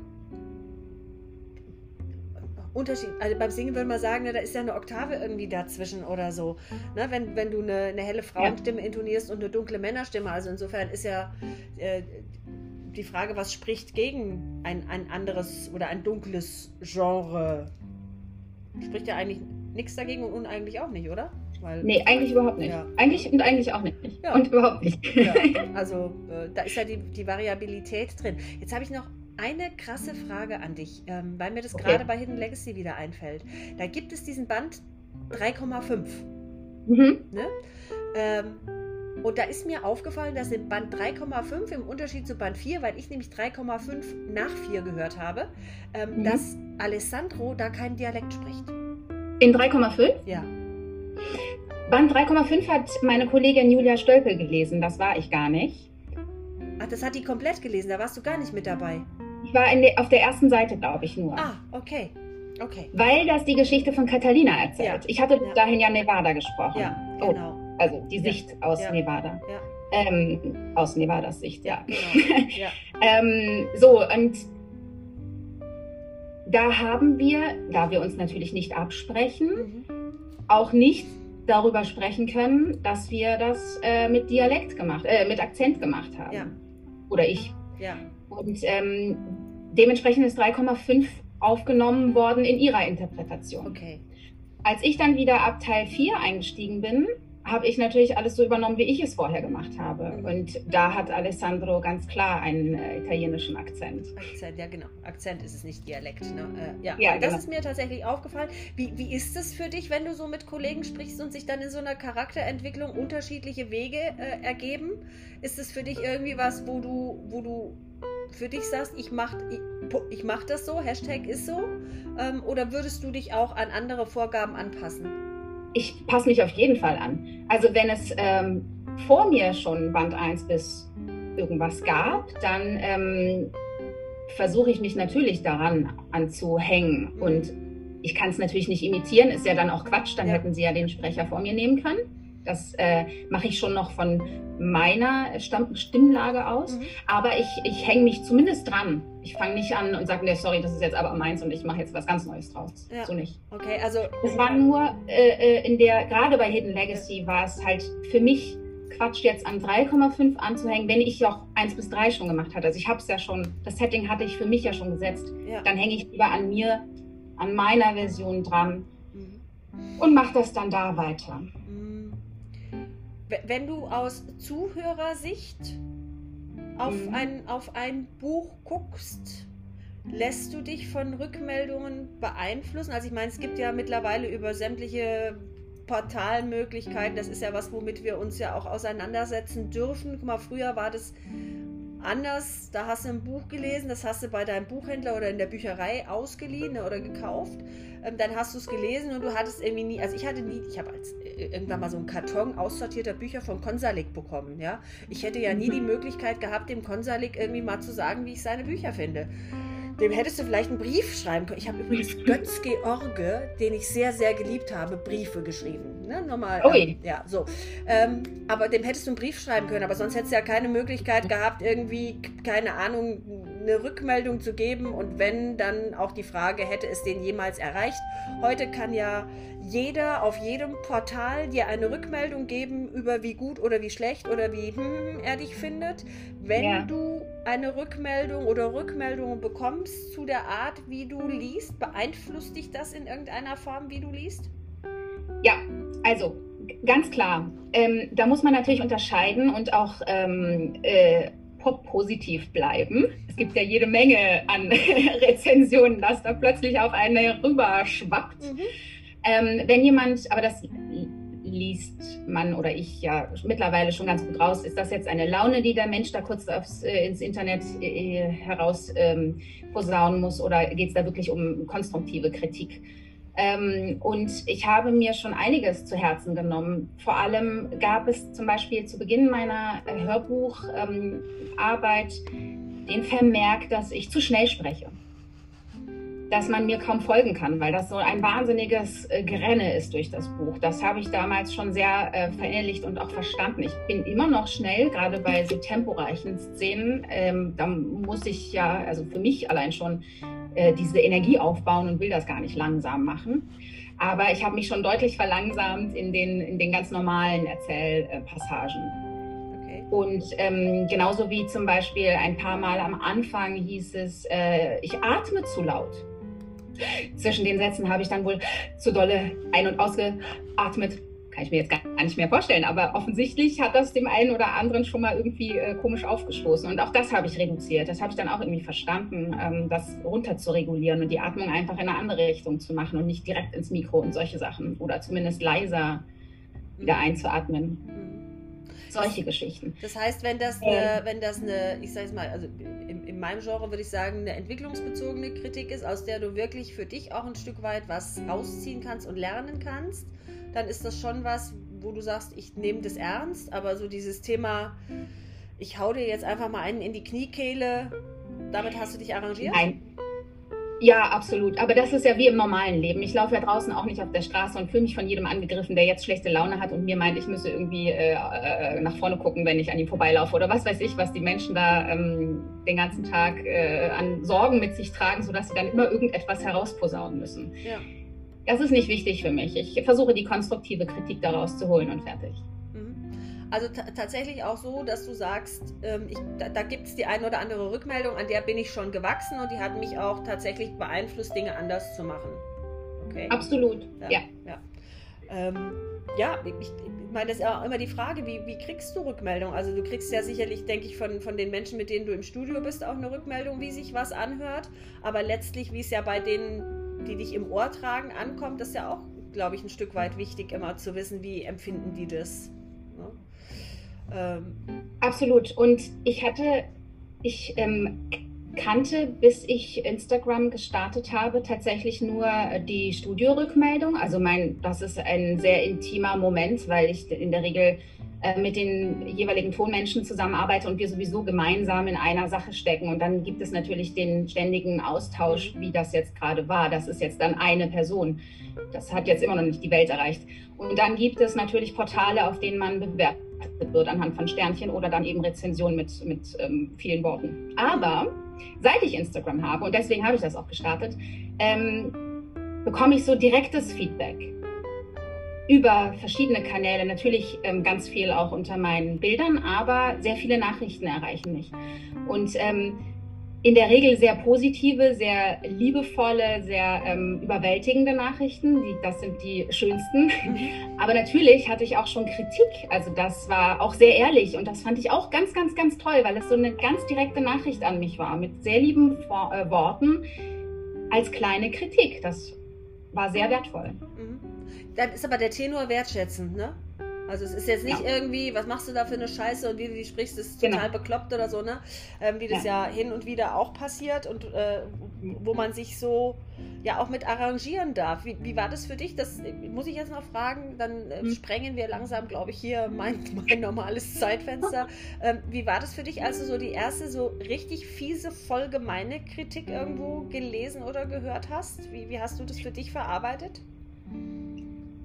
[SPEAKER 1] Unterschied. Also beim Singen würde man sagen, ne, da ist ja eine Oktave irgendwie dazwischen oder so. Ne, wenn, wenn du eine, eine helle Frauenstimme ja. intonierst und eine dunkle Männerstimme. Also insofern ist ja äh, die Frage, was spricht gegen ein, ein anderes oder ein dunkles Genre? Spricht ja eigentlich nichts dagegen und eigentlich auch nicht, oder?
[SPEAKER 2] Weil, nee, eigentlich überhaupt nicht. Ja. Eigentlich und eigentlich auch nicht. Ja. Und überhaupt nicht. Ja. [LAUGHS]
[SPEAKER 1] Also äh, da ist ja die, die Variabilität drin. Jetzt habe ich noch eine krasse Frage an dich, ähm, weil mir das okay. gerade bei Hidden Legacy wieder einfällt. Da gibt es diesen Band 3,5. Mhm. Ne? Ähm, und da ist mir aufgefallen, dass in Band 3,5 im Unterschied zu Band 4, weil ich nämlich 3,5 nach 4 gehört habe, ähm, mhm. dass Alessandro da keinen Dialekt spricht.
[SPEAKER 2] In 3,5?
[SPEAKER 1] Ja.
[SPEAKER 2] Band 3,5 hat meine Kollegin Julia Stölpel gelesen, das war ich gar nicht.
[SPEAKER 1] Ach, das hat die komplett gelesen, da warst du gar nicht mit dabei.
[SPEAKER 2] Ich war de, auf der ersten Seite, glaube ich, nur.
[SPEAKER 1] Ah, okay. Okay.
[SPEAKER 2] Weil das die Geschichte von Catalina erzählt. Ja. Ich hatte ja. dahin ja Nevada gesprochen.
[SPEAKER 1] Ja, oh, genau.
[SPEAKER 2] Oh, also die Sicht ja. aus Nevada.
[SPEAKER 1] Ja.
[SPEAKER 2] Ähm, aus Nevadas Sicht,
[SPEAKER 1] ja. Genau. ja. [LAUGHS]
[SPEAKER 2] ähm, so, und da haben wir, da wir uns natürlich nicht absprechen, mhm. auch nicht darüber sprechen können, dass wir das äh, mit Dialekt gemacht, äh, mit Akzent gemacht haben.
[SPEAKER 1] Ja.
[SPEAKER 2] Oder ich.
[SPEAKER 1] Ja.
[SPEAKER 2] Und ähm, dementsprechend ist 3,5 aufgenommen worden in ihrer Interpretation.
[SPEAKER 1] Okay.
[SPEAKER 2] Als ich dann wieder ab Teil 4 eingestiegen bin, habe ich natürlich alles so übernommen, wie ich es vorher gemacht habe. Mhm. Und da hat Alessandro ganz klar einen äh, italienischen Akzent.
[SPEAKER 1] Akzent, ja genau. Akzent ist es nicht Dialekt. Ne? Äh, ja, ja das genau. ist mir tatsächlich aufgefallen. Wie, wie ist es für dich, wenn du so mit Kollegen sprichst und sich dann in so einer Charakterentwicklung unterschiedliche Wege äh, ergeben? Ist es für dich irgendwie was, wo du, wo du für dich sagst, ich mache ich, ich mach das so, Hashtag ist so? Ähm, oder würdest du dich auch an andere Vorgaben anpassen?
[SPEAKER 2] Ich passe mich auf jeden Fall an. Also wenn es ähm, vor mir schon Band 1 bis irgendwas gab, dann ähm, versuche ich mich natürlich daran anzuhängen. Und ich kann es natürlich nicht imitieren, ist ja dann auch Quatsch, dann ja. hätten sie ja den Sprecher vor mir nehmen können. Das äh, mache ich schon noch von meiner Stamm Stimmlage aus. Mhm. Aber ich, ich hänge mich zumindest dran. Ich fange nicht an und sage, nee, sorry, das ist jetzt aber meins und ich mache jetzt was ganz Neues draus. Ja. So nicht.
[SPEAKER 1] Okay, also.
[SPEAKER 2] Es war nur äh, äh in der, gerade bei Hidden Legacy war es halt für mich Quatsch, jetzt an 3,5 anzuhängen, wenn ich auch 1 bis 3 schon gemacht hatte. Also ich habe es ja schon, das Setting hatte ich für mich ja schon gesetzt. Ja. Dann hänge ich lieber an mir, an meiner Version dran mhm. und mache das dann da weiter.
[SPEAKER 1] Wenn du aus Zuhörersicht auf, mhm. ein, auf ein Buch guckst, lässt du dich von Rückmeldungen beeinflussen? Also ich meine, es gibt ja mittlerweile über sämtliche Portalmöglichkeiten, das ist ja was, womit wir uns ja auch auseinandersetzen dürfen. Guck mal, früher war das anders, da hast du ein Buch gelesen, das hast du bei deinem Buchhändler oder in der Bücherei ausgeliehen oder gekauft. Ähm, dann hast du es gelesen und du hattest irgendwie nie, also ich hatte nie, ich habe äh, irgendwann mal so einen Karton aussortierter Bücher von Konsalik bekommen. Ja? Ich hätte ja nie die. Möglichkeit gehabt, dem Konsalik irgendwie mal zu sagen, wie ich seine Bücher finde. Dem hättest du vielleicht einen Brief schreiben können. Ich habe übrigens Götz George, den ich sehr, sehr geliebt habe, Briefe geschrieben. Ne? Nochmal. Ähm, ja, so. Ähm, aber dem hättest du einen Brief schreiben können, aber sonst hättest du ja keine Möglichkeit gehabt, irgendwie, keine Ahnung, eine Rückmeldung zu geben und wenn, dann auch die Frage, hätte es den jemals erreicht? Heute kann ja jeder auf jedem Portal dir eine Rückmeldung geben über wie gut oder wie schlecht oder wie hm, er dich findet. Wenn ja. du eine Rückmeldung oder Rückmeldungen bekommst zu der Art, wie du liest, beeinflusst dich das in irgendeiner Form, wie du liest?
[SPEAKER 2] Ja, also ganz klar. Ähm, da muss man natürlich unterscheiden und auch ähm, äh, positiv bleiben. Es gibt ja jede Menge an [LAUGHS] Rezensionen, dass da plötzlich auf eine rüberschwappt. Mhm. Ähm, wenn jemand, aber das liest man oder ich ja mittlerweile schon ganz gut raus, ist das jetzt eine Laune, die der Mensch da kurz aufs, äh, ins Internet äh, heraus ähm, posaunen muss oder geht es da wirklich um konstruktive Kritik? Ähm, und ich habe mir schon einiges zu Herzen genommen. Vor allem gab es zum Beispiel zu Beginn meiner äh, Hörbucharbeit ähm, den Vermerk, dass ich zu schnell spreche. Dass man mir kaum folgen kann, weil das so ein wahnsinniges äh, Gerenne ist durch das Buch. Das habe ich damals schon sehr äh, verinnerlicht und auch verstanden. Ich bin immer noch schnell, gerade bei so temporeichen Szenen. Ähm, da muss ich ja, also für mich allein schon äh, diese Energie aufbauen und will das gar nicht langsam machen. Aber ich habe mich schon deutlich verlangsamt in den, in den ganz normalen Erzählpassagen. Und ähm, genauso wie zum Beispiel ein paar Mal am Anfang hieß es, äh, ich atme zu laut. Zwischen den Sätzen habe ich dann wohl zu dolle ein- und ausgeatmet kann ich mir jetzt gar nicht mehr vorstellen, aber offensichtlich hat das dem einen oder anderen schon mal irgendwie äh, komisch aufgestoßen. Und auch das habe ich reduziert. Das habe ich dann auch irgendwie verstanden, ähm, das runter zu regulieren und die Atmung einfach in eine andere Richtung zu machen und nicht direkt ins Mikro und solche Sachen oder zumindest leiser wieder mhm. einzuatmen. Solche das, Geschichten.
[SPEAKER 1] Das heißt, wenn das eine, wenn das eine, ich sage es mal, also in, in meinem Genre würde ich sagen, eine entwicklungsbezogene Kritik ist, aus der du wirklich für dich auch ein Stück weit was rausziehen kannst und lernen kannst, dann ist das schon was, wo du sagst, ich nehme das ernst, aber so dieses Thema, ich hau dir jetzt einfach mal einen in die Kniekehle, damit hast du dich arrangiert?
[SPEAKER 2] Nein. Ja, absolut. Aber das ist ja wie im normalen Leben. Ich laufe ja draußen auch nicht auf der Straße und fühle mich von jedem angegriffen, der jetzt schlechte Laune hat und mir meint, ich müsse irgendwie äh, äh, nach vorne gucken, wenn ich an ihm vorbeilaufe oder was weiß ich, was die Menschen da ähm, den ganzen Tag äh, an Sorgen mit sich tragen, sodass sie dann immer irgendetwas herausposaunen müssen. Ja. Das ist nicht wichtig für mich. Ich versuche die konstruktive Kritik daraus zu holen und fertig.
[SPEAKER 1] Also tatsächlich auch so, dass du sagst, ähm, ich, da, da gibt es die eine oder andere Rückmeldung, an der bin ich schon gewachsen und die hat mich auch tatsächlich beeinflusst, Dinge anders zu machen.
[SPEAKER 2] Okay? Absolut, ja. Ja,
[SPEAKER 1] ja. Ähm, ja ich, ich, meine, das ist ja auch immer die Frage, wie, wie kriegst du Rückmeldung? Also du kriegst ja sicherlich, denke ich, von, von den Menschen, mit denen du im Studio bist, auch eine Rückmeldung, wie sich was anhört. Aber letztlich, wie es ja bei denen die dich im Ohr tragen, ankommt, das ist ja auch, glaube ich, ein Stück weit wichtig, immer zu wissen, wie empfinden die das.
[SPEAKER 2] Ähm. Absolut. Und ich hatte, ich ähm, kannte, bis ich Instagram gestartet habe, tatsächlich nur die Studiorückmeldung. Also mein, das ist ein sehr intimer Moment, weil ich in der Regel äh, mit den jeweiligen Tonmenschen zusammenarbeite und wir sowieso gemeinsam in einer Sache stecken. Und dann gibt es natürlich den ständigen Austausch, wie das jetzt gerade war. Das ist jetzt dann eine Person. Das hat jetzt immer noch nicht die Welt erreicht. Und dann gibt es natürlich Portale, auf denen man bewertet wird anhand von Sternchen oder dann eben Rezensionen mit, mit ähm, vielen Worten. Aber seit ich Instagram habe, und deswegen habe ich das auch gestartet, ähm, bekomme ich so direktes Feedback über verschiedene Kanäle, natürlich ähm, ganz viel auch unter meinen Bildern, aber sehr viele Nachrichten erreichen mich. Und ähm, in der Regel sehr positive, sehr liebevolle, sehr ähm, überwältigende Nachrichten. Die, das sind die schönsten. Mhm. Aber natürlich hatte ich auch schon Kritik. Also das war auch sehr ehrlich und das fand ich auch ganz, ganz, ganz toll, weil es so eine ganz direkte Nachricht an mich war mit sehr lieben äh, Worten als kleine Kritik. Das war sehr wertvoll. Mhm.
[SPEAKER 1] Dann ist aber der Tenor wertschätzend, ne? Also es ist jetzt nicht ja. irgendwie, was machst du da für eine Scheiße und wie du die sprichst, ist total genau. bekloppt oder so, ne? Ähm, wie das ja. ja. hin und wieder auch passiert und äh, wo man sich so ja auch mit arrangieren darf. Wie, wie war das für dich? Das muss ich jetzt noch fragen, dann äh, hm. sprengen wir langsam, glaube ich, hier mein, [LAUGHS] mein normales Zeitfenster. Ähm, wie war das für dich, als du so die erste so richtig fiese, voll gemeine Kritik irgendwo gelesen oder gehört hast? Wie, wie hast du das für dich verarbeitet?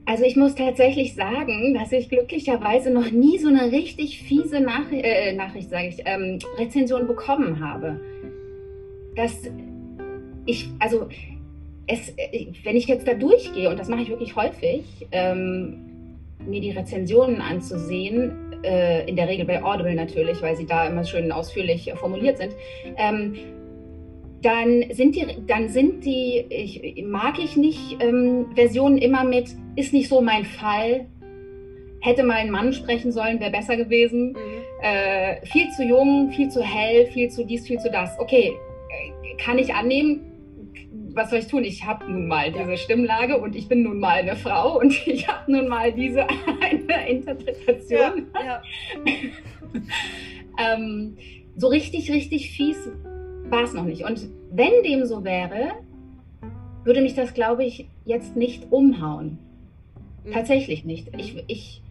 [SPEAKER 2] Also ich muss tatsächlich sagen, dass ich glücklicherweise noch nie so eine richtig fiese Nach äh, Nachricht, sage ich, ähm, Rezension bekommen habe. Dass ich, also es, äh, wenn ich jetzt da durchgehe, und das mache ich wirklich häufig, ähm, mir die Rezensionen anzusehen, äh, in der Regel bei Audible natürlich, weil sie da immer schön ausführlich formuliert sind, ähm, dann sind die, dann sind die, ich, mag ich nicht ähm, Versionen immer mit, ist nicht so mein Fall, hätte mein Mann sprechen sollen, wäre besser gewesen, mhm. äh, viel zu jung, viel zu hell, viel zu dies, viel zu das. Okay, äh, kann ich annehmen, was soll ich tun? Ich habe nun mal diese Stimmlage und ich bin nun mal eine Frau [LAUGHS] und ich habe nun mal diese [LAUGHS] eine Interpretation. Ja, ja. [LAUGHS] ähm, so richtig, richtig fies war es noch nicht. Und wenn dem so wäre, würde mich das, glaube ich, jetzt nicht umhauen. Mhm. Tatsächlich nicht. Ich, ich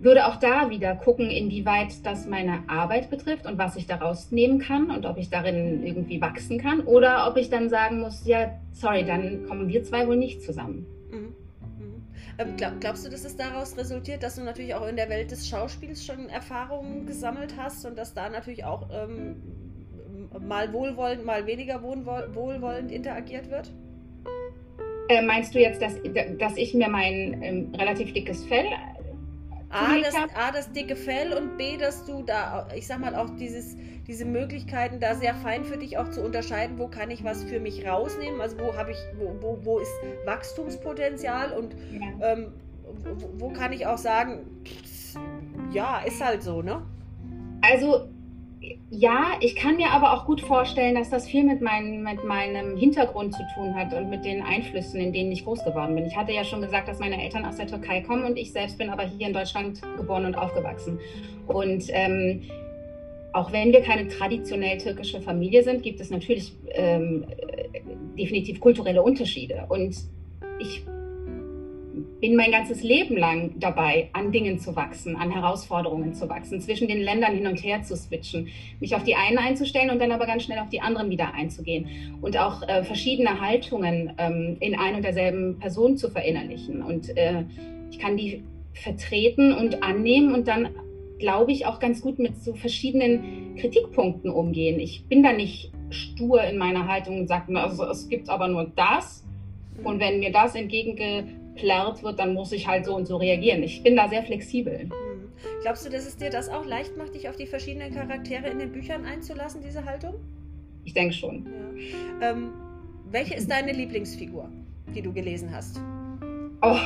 [SPEAKER 2] würde auch da wieder gucken, inwieweit das meine Arbeit betrifft und was ich daraus nehmen kann und ob ich darin irgendwie wachsen kann oder ob ich dann sagen muss, ja, sorry, dann kommen wir zwei wohl nicht zusammen. Mhm.
[SPEAKER 1] Mhm. Ähm, glaub, glaubst du, dass es daraus resultiert, dass du natürlich auch in der Welt des Schauspiels schon Erfahrungen gesammelt hast und dass da natürlich auch ähm, mal wohlwollend, mal weniger wohlwollend interagiert wird?
[SPEAKER 2] Äh, meinst du jetzt, dass, dass ich mir mein ähm, relativ dickes Fell
[SPEAKER 1] A das, A, das dicke Fell und B, dass du da, ich sag mal, auch dieses, diese Möglichkeiten da sehr fein für dich auch zu unterscheiden, wo kann ich was für mich rausnehmen, also wo habe ich, wo, wo, wo ist Wachstumspotenzial und ja. ähm, wo, wo kann ich auch sagen, ja, ist halt so, ne?
[SPEAKER 2] Also ja, ich kann mir aber auch gut vorstellen, dass das viel mit, mein, mit meinem Hintergrund zu tun hat und mit den Einflüssen, in denen ich groß geworden bin. Ich hatte ja schon gesagt, dass meine Eltern aus der Türkei kommen und ich selbst bin aber hier in Deutschland geboren und aufgewachsen. Und ähm, auch wenn wir keine traditionell türkische Familie sind, gibt es natürlich ähm, definitiv kulturelle Unterschiede. Und ich bin mein ganzes Leben lang dabei, an Dingen zu wachsen, an Herausforderungen zu wachsen, zwischen den Ländern hin und her zu switchen, mich auf die einen einzustellen und dann aber ganz schnell auf die anderen wieder einzugehen und auch äh, verschiedene Haltungen ähm, in ein und derselben Person zu verinnerlichen. Und äh, ich kann die vertreten und annehmen und dann glaube ich auch ganz gut mit so verschiedenen Kritikpunkten umgehen. Ich bin da nicht stur in meiner Haltung und sage, also es gibt aber nur das. Und wenn mir das entgege plärrt wird, dann muss ich halt so und so reagieren. Ich bin da sehr flexibel. Hm.
[SPEAKER 1] Glaubst du, dass es dir das auch leicht macht, dich auf die verschiedenen Charaktere in den Büchern einzulassen, diese Haltung?
[SPEAKER 2] Ich denke schon.
[SPEAKER 1] Ja. Ähm, welche ist deine Lieblingsfigur, die du gelesen hast?
[SPEAKER 2] Oh,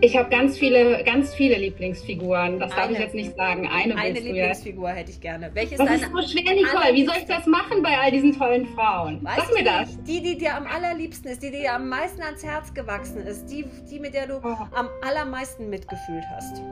[SPEAKER 2] ich habe ganz viele, ganz viele Lieblingsfiguren. Das eine. darf ich jetzt nicht sagen. Eine,
[SPEAKER 1] eine Lieblingsfigur hätte ich gerne.
[SPEAKER 2] Welche ist das ist so schwer, Nicole. Wie soll ich das machen bei all diesen tollen Frauen?
[SPEAKER 1] Weißt Sag mir das. Die, die dir am allerliebsten ist, die dir am meisten ans Herz gewachsen ist, die, die mit der du oh. am allermeisten mitgefühlt hast.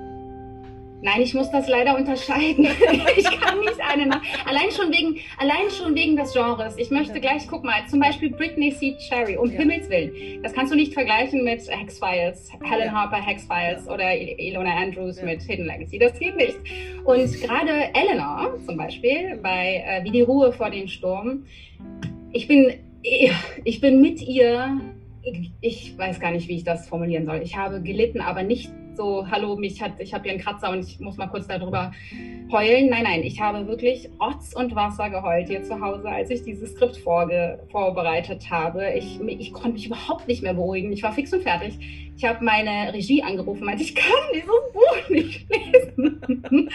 [SPEAKER 2] Nein, ich muss das leider unterscheiden. [LAUGHS] ich kann nicht eine nach. Allein schon wegen, allein schon wegen des Genres. Ich möchte gleich, guck mal, zum Beispiel Britney C. Cherry, um ja. Himmels Willen. Das kannst du nicht vergleichen mit X-Files, Helen Harper X-Files oder Ilona Andrews ja. mit Hidden Legacy. Das geht nicht. Und gerade Eleanor zum Beispiel bei äh, Wie die Ruhe vor dem Sturm. Ich bin, ich bin mit ihr ich weiß gar nicht, wie ich das formulieren soll. Ich habe gelitten, aber nicht so, hallo, mich hat, ich habe hier einen Kratzer und ich muss mal kurz darüber heulen. Nein, nein, ich habe wirklich Rotz und Wasser geheult hier zu Hause, als ich dieses Skript vorge vorbereitet habe. Ich, ich konnte mich überhaupt nicht mehr beruhigen. Ich war fix und fertig. Ich habe meine Regie angerufen, meinte, ich kann dieses Buch nicht lesen. [LAUGHS]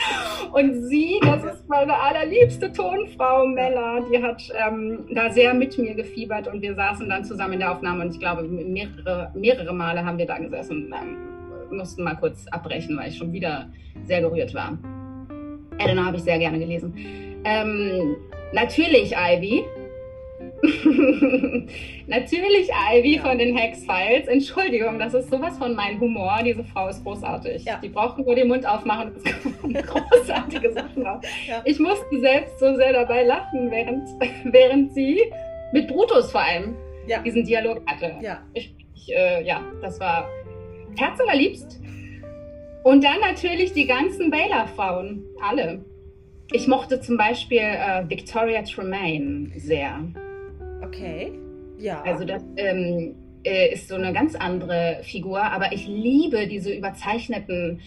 [SPEAKER 2] und sie, das ist meine allerliebste Tonfrau, Mella, die hat ähm, da sehr mit mir gefiebert und wir saßen dann zusammen in der Aufnahme und ich glaube, mehrere, mehrere Male haben wir da gesessen. Ähm, mussten mal kurz abbrechen, weil ich schon wieder sehr gerührt war. Elena habe ich sehr gerne gelesen. Ähm, natürlich Ivy. [LAUGHS] Natürlich Ivy ja. von den Hex-Files. Entschuldigung, das ist sowas von meinem Humor. Diese Frau ist großartig. Ja. Die braucht nur den Mund aufmachen und [LAUGHS] [LAUGHS] großartige Sachen raus. Ja. Ich musste selbst so sehr dabei lachen, während, während sie mit Brutus vor allem diesen Dialog hatte. Ja, ich, ich, äh, ja das war Herz allerliebst. Und dann natürlich die ganzen Baylor-Frauen. Alle. Ich mochte zum Beispiel äh, Victoria Tremaine sehr.
[SPEAKER 1] Okay, ja.
[SPEAKER 2] Also das ähm, äh, ist so eine ganz andere Figur, aber ich liebe diese überzeichneten,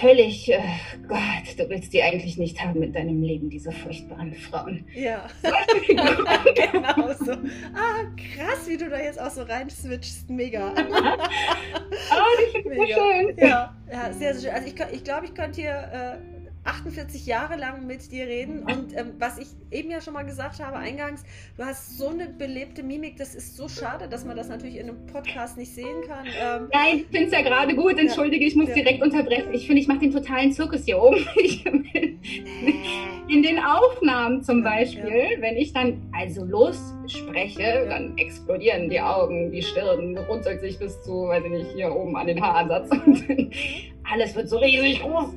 [SPEAKER 2] völlig, äh, Gott, du willst die eigentlich nicht haben mit deinem Leben, diese furchtbaren Frauen.
[SPEAKER 1] Ja, [LAUGHS] genau so. Ah, krass, wie du da jetzt auch so rein switchst, mega.
[SPEAKER 2] oh, die finde ich so schön.
[SPEAKER 1] Ja, ja, sehr, sehr schön. Also ich, ich glaube, ich könnte hier... Äh, 48 Jahre lang mit dir reden und ähm, was ich eben ja schon mal gesagt habe eingangs, du hast so eine belebte Mimik, das ist so schade, dass man das natürlich in einem Podcast nicht sehen kann.
[SPEAKER 2] Ähm, Nein, ich finde es ja gerade gut, entschuldige, ich muss ja. direkt unterbrechen. Ich finde, ich mache den totalen Zirkus hier oben. [LAUGHS] in den Aufnahmen zum Beispiel, ja. wenn ich dann also losspreche, ja. dann explodieren die Augen, die Stirn, runzelt sich bis zu, weiß ich nicht, hier oben an den Haaransatz [LAUGHS] und alles wird so riesig groß.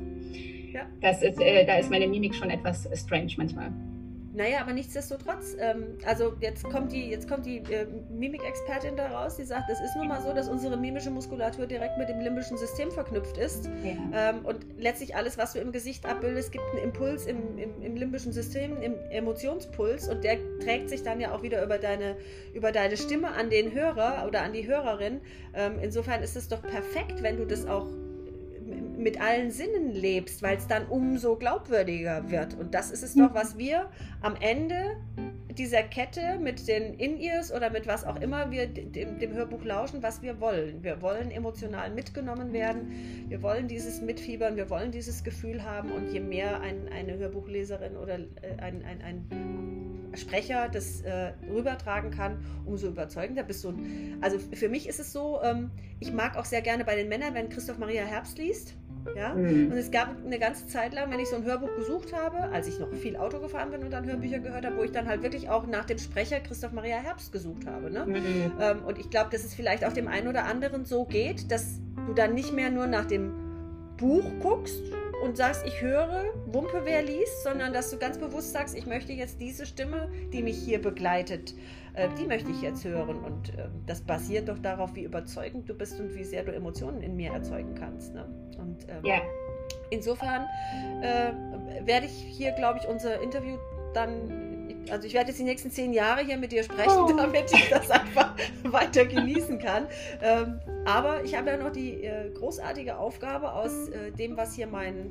[SPEAKER 2] Das ist, äh, da ist meine Mimik schon etwas strange manchmal.
[SPEAKER 1] Naja, aber nichtsdestotrotz, ähm, also jetzt kommt die, jetzt kommt die äh, Mimikexpertin da raus, die sagt, es ist nun mal so, dass unsere mimische Muskulatur direkt mit dem limbischen System verknüpft ist. Ja. Ähm, und letztlich alles, was du im Gesicht abbildest, gibt einen Impuls im, im, im, limbischen System, im Emotionspuls und der trägt sich dann ja auch wieder über deine, über deine Stimme an den Hörer oder an die Hörerin. Ähm, insofern ist es doch perfekt, wenn du das auch mit allen Sinnen lebst, weil es dann umso glaubwürdiger wird. Und das ist es doch, was wir am Ende dieser Kette mit den In-Ears oder mit was auch immer wir dem, dem, Hörbuch lauschen, was wir wollen. Wir wollen emotional mitgenommen werden, wir wollen dieses Mitfiebern, wir wollen dieses Gefühl haben und je mehr ein, eine Hörbuchleserin oder äh, ein, ein, ein Sprecher das äh, rübertragen kann, umso überzeugender bist du. Also für mich ist es so, ähm, ich mag auch sehr gerne bei den Männern, wenn Christoph Maria Herbst liest ja? Mhm. Und es gab eine ganze Zeit lang, wenn ich so ein Hörbuch gesucht habe, als ich noch viel Auto gefahren bin und dann Hörbücher gehört habe, wo ich dann halt wirklich auch nach dem Sprecher Christoph Maria Herbst gesucht habe. Ne? Mhm. Ähm, und ich glaube, dass es vielleicht auch dem einen oder anderen so geht, dass du dann nicht mehr nur nach dem Buch guckst und sagst, ich höre Wumpe, wer liest, sondern dass du ganz bewusst sagst, ich möchte jetzt diese Stimme, die mich hier begleitet, äh, die möchte ich jetzt hören. Und äh, das basiert doch darauf, wie überzeugend du bist und wie sehr du Emotionen in mir erzeugen kannst. Ne? Und ähm, ja. insofern äh, werde ich hier, glaube ich, unser Interview dann also ich werde jetzt die nächsten zehn Jahre hier mit dir sprechen, oh. damit ich das einfach [LAUGHS] weiter genießen kann. Ähm, aber ich habe ja noch die äh, großartige Aufgabe aus äh, dem, was hier mein,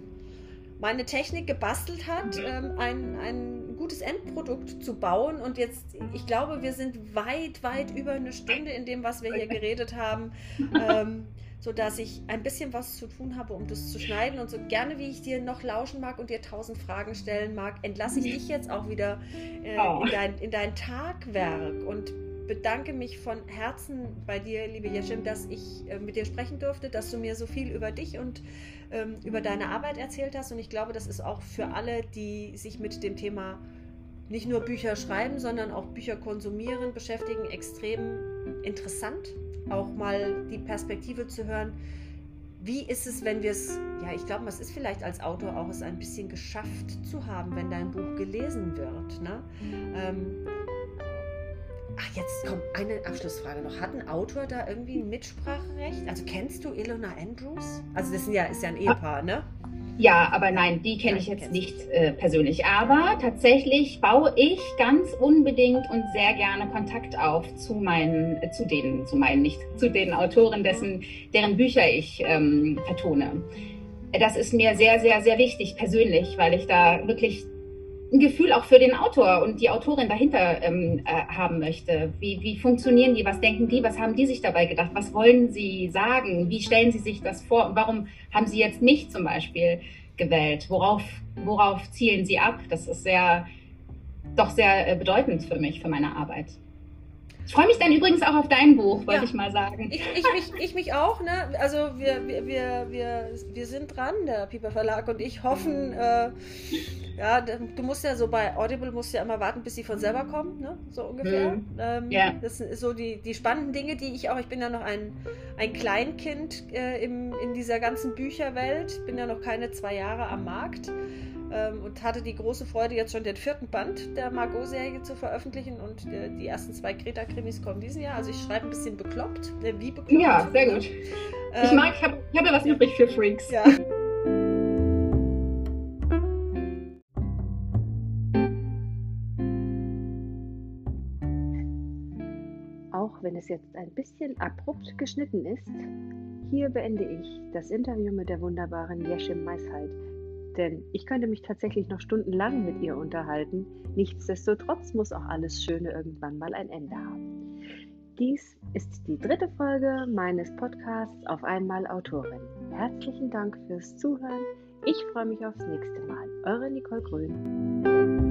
[SPEAKER 1] meine Technik gebastelt hat, ähm, ein, ein gutes Endprodukt zu bauen. Und jetzt, ich glaube, wir sind weit, weit über eine Stunde in dem, was wir hier geredet haben. Ähm, so dass ich ein bisschen was zu tun habe, um das zu schneiden. Und so gerne wie ich dir noch lauschen mag und dir tausend Fragen stellen mag, entlasse ich dich jetzt auch wieder äh, oh. in, dein, in dein Tagwerk und bedanke mich von Herzen bei dir, liebe Yeshim, dass ich äh, mit dir sprechen durfte, dass du mir so viel über dich und ähm, über deine Arbeit erzählt hast. Und ich glaube, das ist auch für alle, die sich mit dem Thema nicht nur Bücher schreiben, sondern auch Bücher konsumieren, beschäftigen, extrem interessant. Auch mal die Perspektive zu hören, wie ist es, wenn wir es, ja, ich glaube, es ist vielleicht als Autor auch es ein bisschen geschafft zu haben, wenn dein Buch gelesen wird. Ne? Ähm, Ach, jetzt kommt eine Abschlussfrage noch. Hat ein Autor da irgendwie ein Mitspracherecht? Also kennst du Ilona Andrews? Also das ja, ist ja ein Ehepaar, ne?
[SPEAKER 2] Ja, aber nein, die kenne ich jetzt nicht äh, persönlich. Aber tatsächlich baue ich ganz unbedingt und sehr gerne Kontakt auf zu meinen, äh, zu denen, zu meinen, nicht zu den Autoren, dessen, deren Bücher ich ähm, vertone. Das ist mir sehr, sehr, sehr wichtig persönlich, weil ich da wirklich ein Gefühl auch für den Autor und die Autorin dahinter ähm, äh, haben möchte. Wie, wie funktionieren die? Was denken die? Was haben die sich dabei gedacht? Was wollen sie sagen? Wie stellen sie sich das vor? Warum haben sie jetzt mich zum Beispiel gewählt? Worauf, worauf zielen sie ab? Das ist sehr, doch sehr äh, bedeutend für mich, für meine Arbeit. Ich freue mich dann übrigens auch auf dein Buch, wollte ja. ich mal sagen.
[SPEAKER 1] Ich, ich, mich, ich mich auch, ne? Also wir, wir, wir, wir, wir sind dran, der Piper Verlag und ich hoffen, äh, ja, du musst ja so bei Audible musst ja immer warten, bis sie von selber kommen, ne? So ungefähr. Mhm. Ähm, ja. Das sind so die, die spannenden Dinge, die ich auch, ich bin ja noch ein, ein Kleinkind äh, im, in dieser ganzen Bücherwelt, bin ja noch keine zwei Jahre am Markt und hatte die große Freude, jetzt schon den vierten Band der Margot-Serie zu veröffentlichen und äh, die ersten zwei Greta-Krimis kommen diesen Jahr. Also ich schreibe ein bisschen bekloppt, äh, wie bekloppt.
[SPEAKER 2] Ja, sehr gut. Ähm, ich mag, ich habe hab ja was übrig für Freaks. Ja.
[SPEAKER 1] Auch wenn es jetzt ein bisschen abrupt geschnitten ist, hier beende ich das Interview mit der wunderbaren Jesche Meisheit denn ich könnte mich tatsächlich noch stundenlang mit ihr unterhalten. Nichtsdestotrotz muss auch alles Schöne irgendwann mal ein Ende haben. Dies ist die dritte Folge meines Podcasts Auf einmal Autorin. Herzlichen Dank fürs Zuhören. Ich freue mich aufs nächste Mal. Eure Nicole Grün.